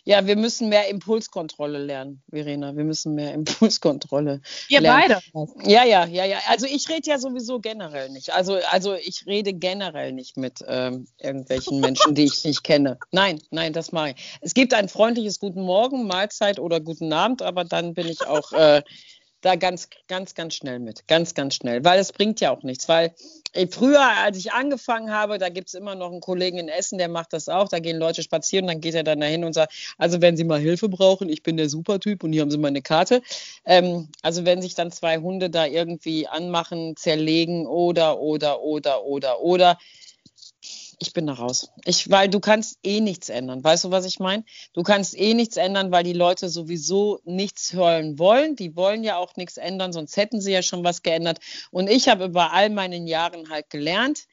Ja, wir müssen mehr Impulskontrolle lernen, Verena. Wir müssen mehr Impulskontrolle Ihr lernen. beide. Ja, ja, ja, ja. Also ich rede ja sowieso generell nicht. Also, also ich rede generell nicht mit ähm, irgendwelchen Menschen, die ich nicht kenne. Nein, nein, das mache ich. Es gibt ein freundliches Guten Morgen, Mahlzeit oder Guten Abend, aber dann bin ich auch äh, da ganz, ganz, ganz schnell mit. Ganz, ganz schnell. Weil es bringt ja auch nichts. Weil früher, als ich angefangen habe, da gibt es immer noch einen Kollegen in Essen, der macht das auch. Da gehen Leute spazieren, dann geht er dann dahin und sagt, also wenn Sie mal Hilfe brauchen, ich bin der Supertyp und hier haben Sie meine Karte. Ähm, also wenn sich dann zwei Hunde da irgendwie anmachen, zerlegen oder, oder, oder, oder, oder, ich bin da raus. Ich, weil du kannst eh nichts ändern. Weißt du, was ich meine? Du kannst eh nichts ändern, weil die Leute sowieso nichts hören wollen. Die wollen ja auch nichts ändern, sonst hätten sie ja schon was geändert. Und ich habe über all meinen Jahren halt gelernt,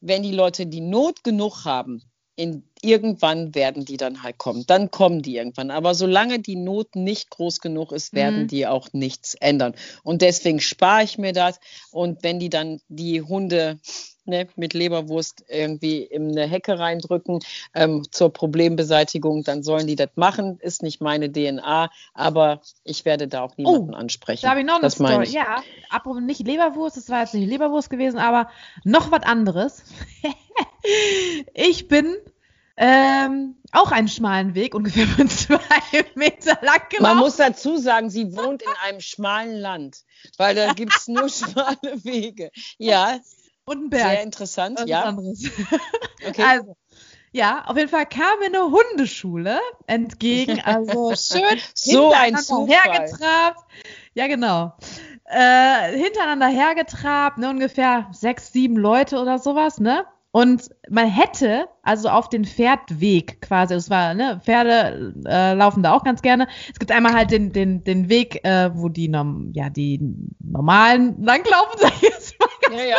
wenn die Leute die Not genug haben, in, irgendwann werden die dann halt kommen. Dann kommen die irgendwann. Aber solange die Not nicht groß genug ist, werden mhm. die auch nichts ändern. Und deswegen spare ich mir das. Und wenn die dann die Hunde ne, mit Leberwurst irgendwie in eine Hecke reindrücken ähm, zur Problembeseitigung, dann sollen die das machen. Ist nicht meine DNA, aber ich werde da auch niemanden oh, ansprechen. Da habe ich noch eine Story. Ich. Ja, apropos nicht Leberwurst, das war jetzt nicht Leberwurst gewesen, aber noch was anderes. ich bin ähm, auch einen schmalen Weg, ungefähr zwei Meter lang gelaufen. Man muss dazu sagen, sie wohnt in einem schmalen Land, weil da gibt es nur schmale Wege. Ja, und ein Berg. Sehr interessant, ja. Okay. Also, ja, auf jeden Fall kam mir eine Hundeschule entgegen, also schön so ein hergetrabt. Ja, genau. Äh, hintereinander hergetrabt, ne, ungefähr sechs, sieben Leute oder sowas, ne? Und man hätte also auf den Pferdweg quasi, es war, ne, Pferde äh, laufen da auch ganz gerne. Es gibt einmal halt den, den, den Weg, äh, wo die, ja, die normalen langlaufen, sag ich jetzt mal. Ja, ja.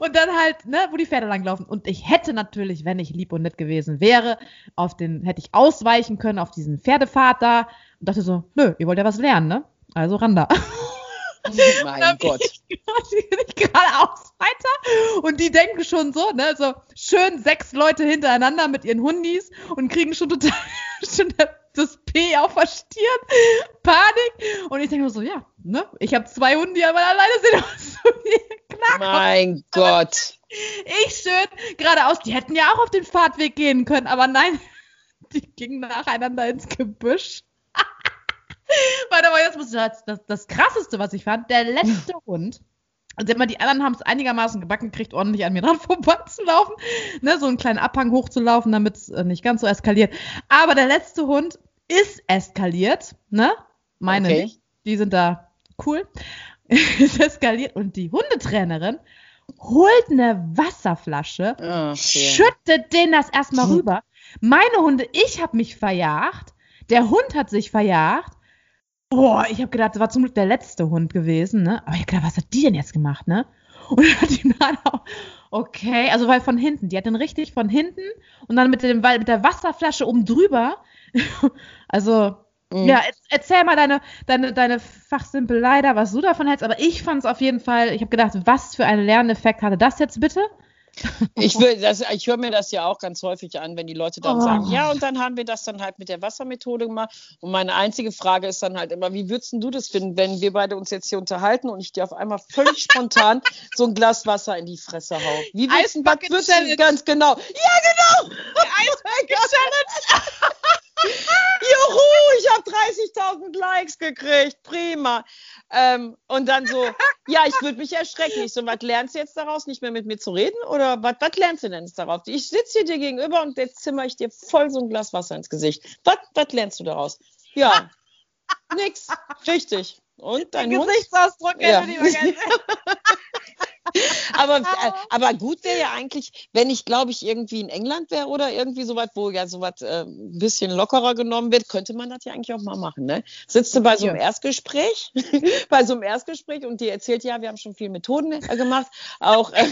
Und dann halt, ne, wo die Pferde langlaufen. Und ich hätte natürlich, wenn ich lieb und nett gewesen wäre, auf den, hätte ich ausweichen können auf diesen Pferdepfad da und dachte so, nö, ihr wollt ja was lernen, ne? Also ran da. Mein Gott. Ich, ich geradeaus weiter und die denken schon so, ne, so schön sechs Leute hintereinander mit ihren Hundis und kriegen schon total schon das P auf der Stirn, Panik und ich denke nur so, ja, ne, ich habe zwei Hunde, die aber alleine sind so klar. Mein Gott. Ich schön geradeaus, die hätten ja auch auf den Fahrtweg gehen können, aber nein, die gingen nacheinander ins Gebüsch. Warte mal, jetzt muss ich das, das, das krasseste, was ich fand, der letzte Hund. Also immer die anderen haben es einigermaßen gebacken gekriegt, ordentlich an mir dran vorbeizulaufen, ne, so einen kleinen Abhang hochzulaufen, damit es äh, nicht ganz so eskaliert. Aber der letzte Hund ist eskaliert, ne? Meine okay. nicht. Die sind da cool. ist eskaliert und die Hundetrainerin holt eine Wasserflasche, okay. schüttet den das erstmal rüber. Meine Hunde, ich habe mich verjagt, der Hund hat sich verjagt Boah, ich habe gedacht, das war zum Glück der letzte Hund gewesen, ne? Aber ich habe gedacht, was hat die denn jetzt gemacht, ne? Und dann hat die dann auch, okay, also weil von hinten, die hat den richtig von hinten und dann mit, dem, mit der Wasserflasche oben drüber. also, mhm. ja, erzähl mal deine, deine, deine Fachsimpelei da, was du davon hältst. Aber ich fand es auf jeden Fall, ich habe gedacht, was für einen Lerneffekt hatte das jetzt bitte? Ich, ich höre mir das ja auch ganz häufig an, wenn die Leute dann oh. sagen, ja, und dann haben wir das dann halt mit der Wassermethode gemacht. Und meine einzige Frage ist dann halt immer, wie würdest du das finden, wenn wir beide uns jetzt hier unterhalten und ich dir auf einmal völlig spontan so ein Glas Wasser in die Fresse hau? Wie würdest du das ganz genau? Ja, genau! Eisbucket-Challenge! Juhu, ich habe 30.000 Likes gekriegt. Prima. Ähm, und dann so, ja, ich würde mich erschrecken. Ich so, was lernst du jetzt daraus, nicht mehr mit mir zu reden? Oder was, lernst du denn jetzt daraus? Ich sitze hier dir gegenüber und jetzt zimmer ich dir voll so ein Glas Wasser ins Gesicht. Was, lernst du daraus? Ja, nix. Richtig. Und dein Gesichtsausdruck ja. aber, äh, aber gut wäre ja eigentlich, wenn ich, glaube ich, irgendwie in England wäre oder irgendwie so was, wo ja so was äh, ein bisschen lockerer genommen wird, könnte man das ja eigentlich auch mal machen. Ne? Sitzt du bei so einem Erstgespräch, bei so einem Erstgespräch und die erzählt, ja, wir haben schon viele Methoden äh, gemacht. Auch äh,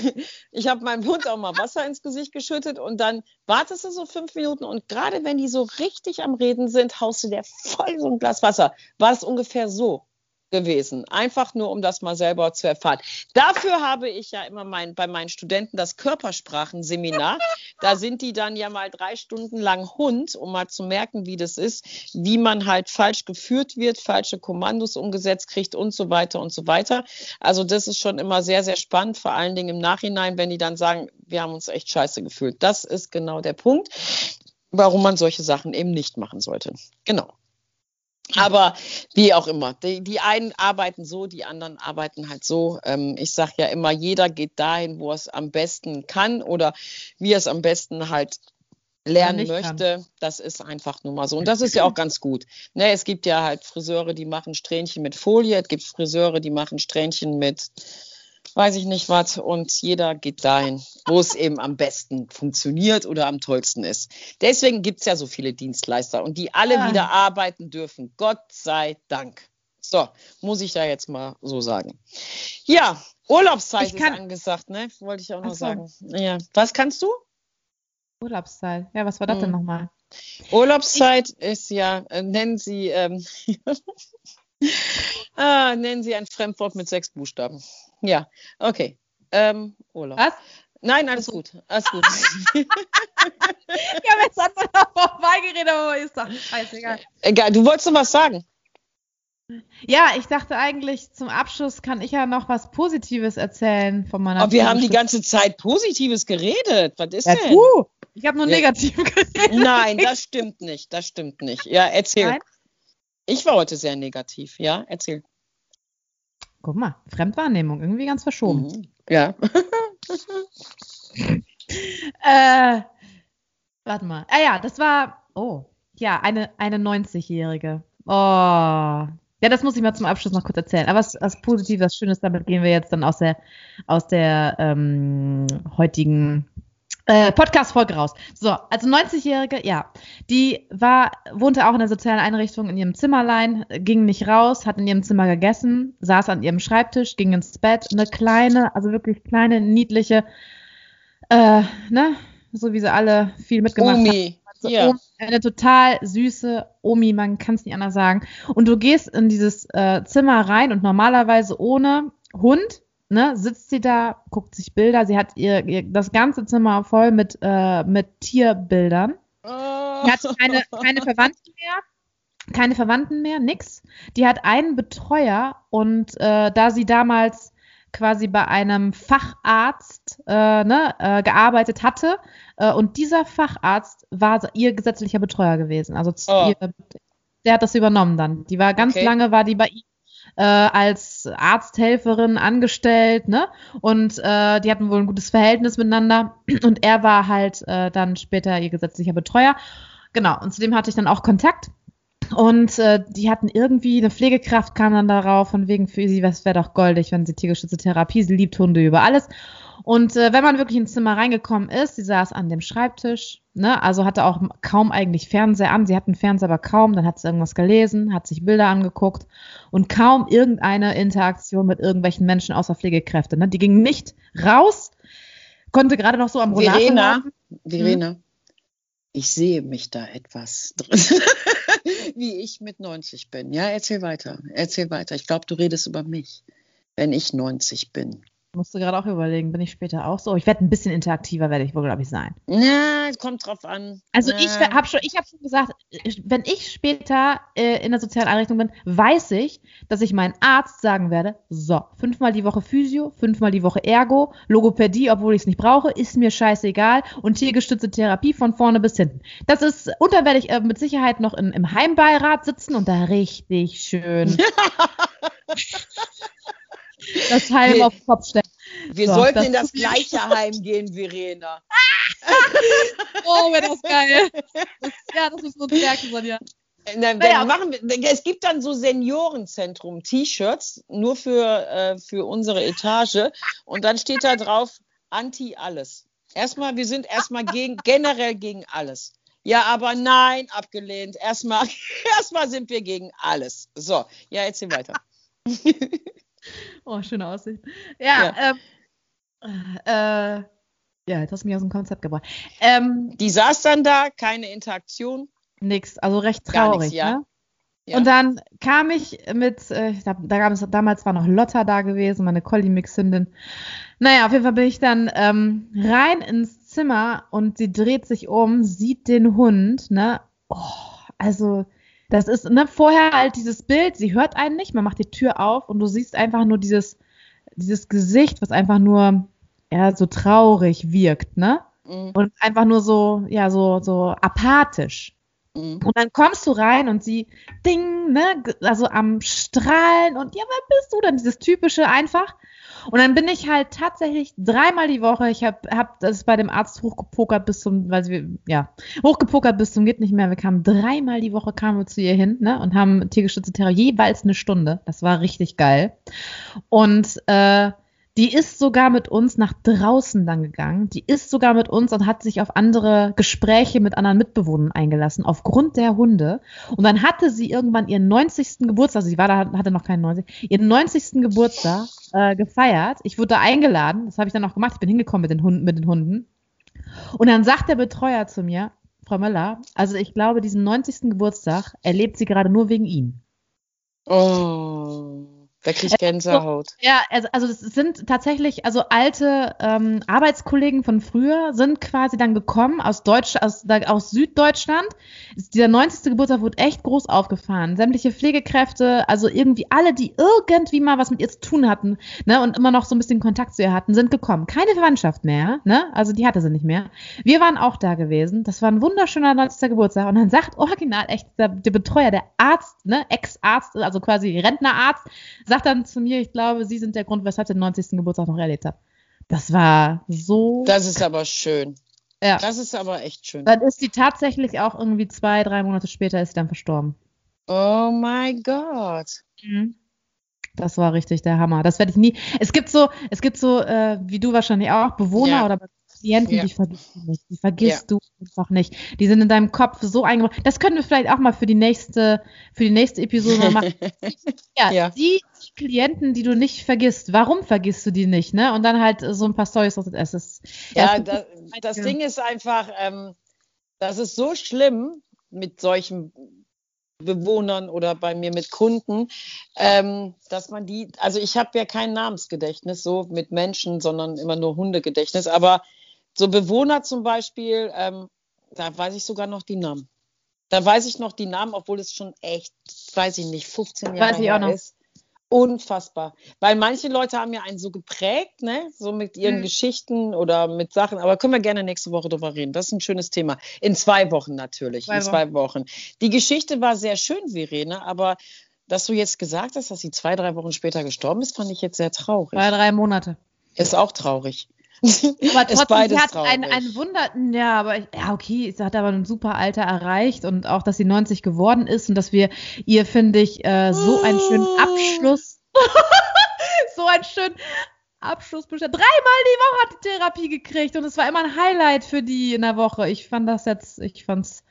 ich habe meinem Hund auch mal Wasser ins Gesicht geschüttet und dann wartest du so fünf Minuten und gerade wenn die so richtig am Reden sind, haust du dir voll so ein Glas Wasser. War es ungefähr so? Gewesen. Einfach nur, um das mal selber zu erfahren. Dafür habe ich ja immer mein, bei meinen Studenten das Körpersprachenseminar. Da sind die dann ja mal drei Stunden lang Hund, um mal zu merken, wie das ist, wie man halt falsch geführt wird, falsche Kommandos umgesetzt kriegt und so weiter und so weiter. Also das ist schon immer sehr, sehr spannend, vor allen Dingen im Nachhinein, wenn die dann sagen, wir haben uns echt scheiße gefühlt. Das ist genau der Punkt, warum man solche Sachen eben nicht machen sollte. Genau. Aber wie auch immer, die, die, einen arbeiten so, die anderen arbeiten halt so. Ähm, ich sage ja immer, jeder geht dahin, wo er es am besten kann oder wie er es am besten halt lernen möchte. Kann. Das ist einfach nur mal so. Und das ist ja auch ganz gut. Ne, es gibt ja halt Friseure, die machen Strähnchen mit Folie. Es gibt Friseure, die machen Strähnchen mit weiß ich nicht was. Und jeder geht dahin, wo es eben am besten funktioniert oder am tollsten ist. Deswegen gibt es ja so viele Dienstleister und die alle ja. wieder arbeiten dürfen. Gott sei Dank. So, muss ich da jetzt mal so sagen. Ja, Urlaubszeit ist angesagt, ne? Wollte ich auch noch so. sagen. Ja. Was kannst du? Urlaubszeit. Ja, was war das hm. denn nochmal? Urlaubszeit ich, ist ja, äh, nennen Sie, ähm, ah, nennen Sie ein Fremdwort mit sechs Buchstaben. Ja, okay. Ähm, Urlaub. Was? Nein, alles gut. Alles gut. ich habe jetzt an vorbeigeredet, aber ist doch scheißegal. Egal, du wolltest noch was sagen. Ja, ich dachte eigentlich, zum Abschluss kann ich ja noch was Positives erzählen von meiner Aber wir haben die ganze Zeit Positives geredet. Was ist ja, denn? Du. Ich habe nur ja. negativ geredet. Nein, das stimmt nicht. Das stimmt nicht. Ja, erzähl. Nein? Ich war heute sehr negativ. Ja, erzähl. Guck mal, Fremdwahrnehmung, irgendwie ganz verschoben. Mhm. Ja. äh, warte mal. Ah ja, das war, oh, ja, eine, eine 90-Jährige. Oh. Ja, das muss ich mal zum Abschluss noch kurz erzählen. Aber was, was Positives, was Schönes, damit gehen wir jetzt dann aus der, aus der ähm, heutigen Äh, Podcast-Folge raus. So, also 90-Jährige, ja, die war, wohnte auch in der sozialen Einrichtung in ihrem Zimmerlein, ging nicht raus, hat in ihrem Zimmer gegessen, saß an ihrem Schreibtisch, ging ins Bett. Eine kleine, also wirklich kleine, niedliche, äh, ne, so wie sie alle viel mitgemacht Omi. haben. Also Ja. Omi, eine total süße Omi, man kann es nicht anders sagen. Und du gehst in dieses äh, Zimmer rein und normalerweise ohne Hund, ne, sitzt sie da, guckt sich Bilder. Sie hat ihr, ihr das ganze Zimmer voll mit, äh, mit Tierbildern. Oh. Die hatte keine, keine Verwandten mehr. Keine Verwandten mehr, nix. Die hat einen Betreuer und äh, da sie damals quasi bei einem Facharzt äh, ne, äh, gearbeitet hatte äh, und dieser Facharzt war ihr gesetzlicher Betreuer gewesen. Also Oh. ihr, der hat das übernommen dann. Die war ganz Okay. lange, war die bei ihm äh, als Arzthelferin angestellt, ne? Und äh, die hatten wohl ein gutes Verhältnis miteinander. Und er war halt äh, dann später ihr gesetzlicher Betreuer. Genau, und zu dem hatte ich dann auch Kontakt. Und äh, die hatten irgendwie, eine Pflegekraft kam dann darauf, von wegen für sie, was wäre doch goldig, wenn sie tiergestützte Therapie, sie liebt Hunde über alles. Und äh, wenn man wirklich ins Zimmer reingekommen ist, sie saß an dem Schreibtisch, ne, also hatte auch kaum eigentlich Fernseher an, sie hatten Fernseher aber kaum, dann hat sie irgendwas gelesen, hat sich Bilder angeguckt und kaum irgendeine Interaktion mit irgendwelchen Menschen außer Pflegekräfte. Ne? Die ging nicht raus, konnte gerade noch so am Rollator Verena. Verena, ich sehe mich da etwas drin. Wie ich mit 90 bin. Ja, erzähl weiter. Erzähl weiter. Ich glaube, du redest über mich, wenn ich 90 bin. Musste gerade auch überlegen, bin ich später auch so? Ich werde ein bisschen interaktiver, werde ich wohl, glaube ich, sein. Na, kommt drauf an. Also Na, ich habe schon, ich habe schon gesagt, wenn ich später äh, in der sozialen Einrichtung bin, weiß ich, dass ich meinen Arzt sagen werde, so, fünfmal die Woche Physio, fünfmal die Woche Ergo, Logopädie, obwohl ich es nicht brauche, ist mir scheißegal und tiergestützte Therapie von vorne bis hinten. Das ist, und dann werde ich äh, mit Sicherheit noch in, im Heimbeirat sitzen und da richtig schön das Heim Nee. auf den Kopf stellen. Wir So, sollten in das gleiche Heim gehen, Verena. Oh, wäre das geil. Das, ja, das ist so ein Merken, Sonja. Dann, Naja. machen wir, es gibt dann so Seniorenzentrum T-Shirts nur für, äh, für unsere Etage und dann steht da drauf Anti alles. Erstmal, wir sind erstmal gegen, generell gegen alles. Ja, aber nein, abgelehnt. Erstmal, erstmal sind wir gegen alles. So, ja, erzähl weiter. Oh, schöne Aussicht. Ja, ähm, äh, ja, jetzt hast du mich aus dem Konzept gebracht. Ähm, Die saß dann da, keine Interaktion. nix, also recht Gar traurig, nichts, ja. ne? Ja. Und dann kam ich mit, äh, da, da gab es, damals war noch Lotta da gewesen, meine Collie-Mix-Hündin. Naja, auf jeden Fall bin ich dann ähm, rein ins Zimmer und sie dreht sich um, sieht den Hund, ne? Oh, also, das ist, ne, vorher halt dieses Bild, sie hört einen nicht, man macht die Tür auf und du siehst einfach nur dieses, dieses Gesicht, was einfach nur, ja, so traurig wirkt, ne? Mhm. Und einfach nur so, ja, so, so apathisch. Mhm. Und dann kommst du rein und sie, ding, ne, also am Strahlen und ja, wer bist du? Dann dieses typische einfach. Und dann bin ich halt tatsächlich dreimal die Woche, ich habe hab das bei dem Arzt hochgepokert bis zum, weil sie, ja, hochgepokert bis zum geht nicht mehr. Wir kamen dreimal die Woche kamen wir zu ihr hin, ne, und haben tiergestützte Therapie, jeweils eine Stunde. Das war richtig geil. Und äh, die ist sogar mit uns nach draußen dann gegangen. Die ist sogar mit uns und hat sich auf andere Gespräche mit anderen Mitbewohnern eingelassen, aufgrund der Hunde. Und dann hatte sie irgendwann ihren 90. Geburtstag, also sie war da, hatte noch keinen 90, ihren 90. Geburtstag äh, gefeiert. Ich wurde da eingeladen, das habe ich dann auch gemacht. Ich bin hingekommen mit den Hunden, mit den Hunden. Und dann sagt der Betreuer zu mir, Frau Möller, also ich glaube, diesen 90. Geburtstag erlebt sie gerade nur wegen Ihnen. Oh, wirklich Gänsehaut. Ja, also, also das sind tatsächlich, also alte ähm, Arbeitskollegen von früher sind quasi dann gekommen aus Deutsch, aus, aus Süddeutschland. Dieser 90. Geburtstag wurde echt groß aufgefahren. Sämtliche Pflegekräfte, also irgendwie alle, die irgendwie mal was mit ihr zu tun hatten, ne, und immer noch so ein bisschen Kontakt zu ihr hatten, sind gekommen. Keine Verwandtschaft mehr, ne? Also die hatte sie nicht mehr. Wir waren auch da gewesen. Das war ein wunderschöner 90. Geburtstag. Und dann sagt original echt der, der Betreuer, der Arzt, ne, Ex-Arzt, also quasi Rentnerarzt, sagt dann zu mir, ich glaube, Sie sind der Grund, weshalb ich den 90. Geburtstag noch erlebt habe. Das war so. Das ist aber schön. ja. Das ist aber echt schön. Dann ist sie tatsächlich auch irgendwie zwei, drei Monate später ist sie dann verstorben. Oh mein Gott. Das war richtig der Hammer. Das werde ich nie. Es gibt so, es gibt so, äh, wie du wahrscheinlich auch, Bewohner Ja. oder Klienten, Ja. die vergisst du nicht. Die vergisst Ja. du einfach nicht. Die sind in deinem Kopf so eingebaut. Das können wir vielleicht auch mal für die nächste, für die nächste Episode machen. Ja, Ja. die Klienten, die du nicht vergisst. Warum vergisst du die nicht, ne? Und dann halt so ein paar Storys. Es ist, Ja, das, das Ja. Ding ist einfach, ähm, das ist so schlimm mit solchen Bewohnern oder bei mir mit Kunden, ähm, dass man die, also ich habe ja kein Namensgedächtnis so mit Menschen, sondern immer nur Hundegedächtnis, aber so Bewohner zum Beispiel, ähm, da weiß ich sogar noch die Namen. Da weiß ich noch die Namen, obwohl es schon echt, weiß ich nicht, 15 Jahre Weiß ich her auch noch. ist. Unfassbar. Weil manche Leute haben ja einen so geprägt, ne? So mit ihren Mhm. Geschichten oder mit Sachen. Aber können wir gerne nächste Woche drüber reden. Das ist ein schönes Thema. In zwei Wochen natürlich. Zwei in zwei Wochen. Die Geschichte war sehr schön, Verena, aber dass du jetzt gesagt hast, dass sie zwei, drei Wochen später gestorben ist, fand ich jetzt sehr traurig. zwei, drei Monate. Ist auch traurig. Aber trotzdem, sie hat traurig. ein, ein Wunder, ja, aber ja, okay, sie hat aber ein super Alter erreicht und auch, dass sie 90 geworden ist und dass wir ihr, finde ich, äh, so einen schönen Abschluss, so einen schönen Abschluss bestellt. Dreimal die Woche hat die Therapie gekriegt und es war immer ein Highlight für die in der Woche. Ich fand das jetzt, ich fand's,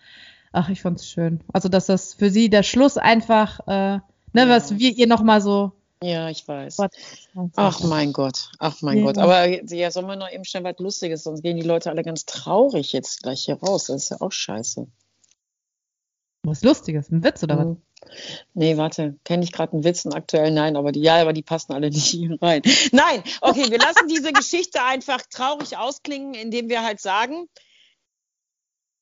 ach, ich fand's schön. Also, dass das für sie der Schluss einfach, äh, ne, Ja. was wir ihr nochmal so, Ja, ich weiß. Gott, Ach mein Gott, ach mein Ja. Gott. Aber ja, sollen wir noch eben schnell was Lustiges, sonst gehen die Leute alle ganz traurig jetzt gleich hier raus. Das ist ja auch scheiße. was Lustiges, ein Witz oder was? Mhm. Nee, warte, kenne ich gerade einen Witz, einen aktuellen? Nein, aber die, ja, aber die passen alle nicht hier rein. Nein, okay, wir lassen diese Geschichte einfach traurig ausklingen, indem wir halt sagen,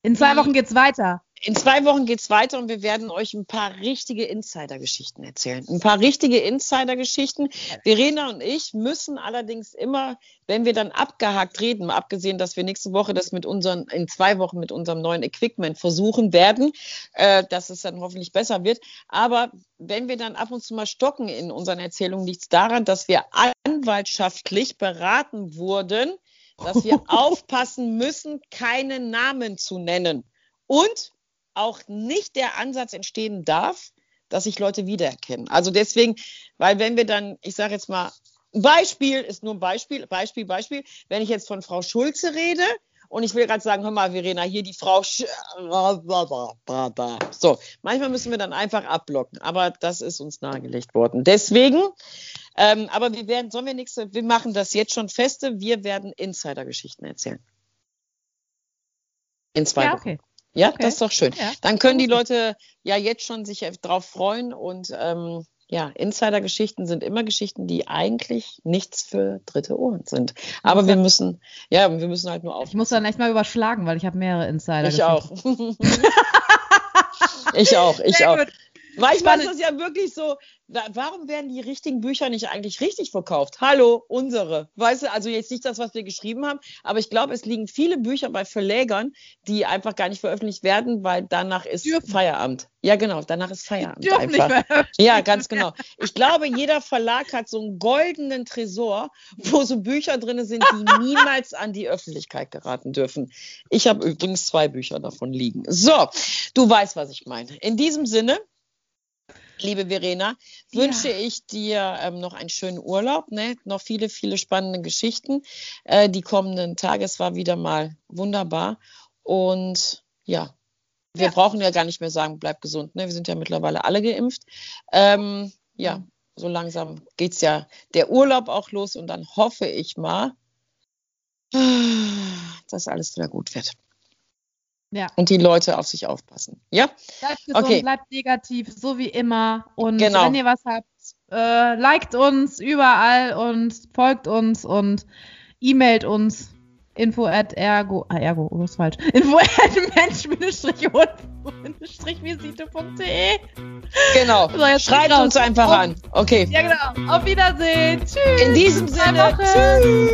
In zwei Wochen geht's weiter. In zwei Wochen geht's weiter und wir werden euch ein paar richtige Insider-Geschichten erzählen. Ein paar richtige Insider-Geschichten. Verena und ich müssen allerdings immer, wenn wir dann abgehakt reden, mal abgesehen, dass wir nächste Woche das mit unseren, in zwei Wochen mit unserem neuen Equipment versuchen werden, äh, dass es dann hoffentlich besser wird. Aber wenn wir dann ab und zu mal stocken in unseren Erzählungen, liegt es daran, dass wir anwaltschaftlich beraten wurden, dass wir aufpassen müssen, keine Namen zu nennen. Und auch nicht der Ansatz entstehen darf, dass sich Leute wiedererkennen. Also deswegen, weil wenn wir dann, ich sage jetzt mal, Beispiel ist nur ein Beispiel, Beispiel, Beispiel, wenn ich jetzt von Frau Schulze rede und ich will gerade sagen, hör mal, Verena, hier die Frau. Sch so, manchmal müssen wir dann einfach abblocken, aber das ist uns nahegelegt worden. Deswegen, ähm, aber wir werden, sollen wir nächste, wir machen das jetzt schon feste, wir werden Insider-Geschichten erzählen. In zwei Ja, Wochen. Ja, Okay. das ist doch schön. Ja. Dann können die Leute ja jetzt schon sich drauf freuen und ähm, ja, Insider-Geschichten sind immer Geschichten, die eigentlich nichts für dritte Ohren sind. Aber wir müssen, ja, wir müssen halt nur Ich aufpassen. muss dann echt mal überschlagen, weil ich habe mehrere Insider. Ich auch. ich auch, ich Sehr auch. gut. Manchmal ist es ja wirklich so, wa- warum werden die richtigen Bücher nicht eigentlich richtig verkauft? Hallo, unsere. Weißt du, also jetzt nicht das, was wir geschrieben haben, aber ich glaube, es liegen viele Bücher bei Verlegern, die einfach gar nicht veröffentlicht werden, weil danach ist Dürfen. Feierabend. Ja, genau, danach ist Feierabend Dürfen einfach. nicht mehr. Ja, ganz genau. Ich glaube, jeder Verlag hat so einen goldenen Tresor, wo so Bücher drin sind, die niemals an die Öffentlichkeit geraten dürfen. Ich habe übrigens zwei Bücher davon liegen. So, du weißt, was ich meine. In diesem Sinne, liebe Verena, Ja. wünsche ich dir ähm, noch einen schönen Urlaub, ne? noch viele, viele spannende Geschichten. Äh, die kommenden Tage, es war wieder mal wunderbar. Und ja, wir Ja. brauchen ja gar nicht mehr sagen, bleib gesund. Ne? Wir sind ja mittlerweile alle geimpft. Ähm, ja, so langsam geht es ja der Urlaub auch los und dann hoffe ich mal, dass alles wieder gut wird Ja. und die Leute auf sich aufpassen. Ja? Bleibt gesund, Okay. bleibt negativ, so wie immer. Und Genau. wenn ihr was habt, äh, liked uns überall und folgt uns und e-mailt uns. Info at ergo, ah, ergo, oh, ist falsch. Info at mensch-visite.de. Genau. So, Schreibt uns einfach Auf- an. Okay. Ja, genau. Auf Wiedersehen. Tschüss. In diesem Sinne, tschüss.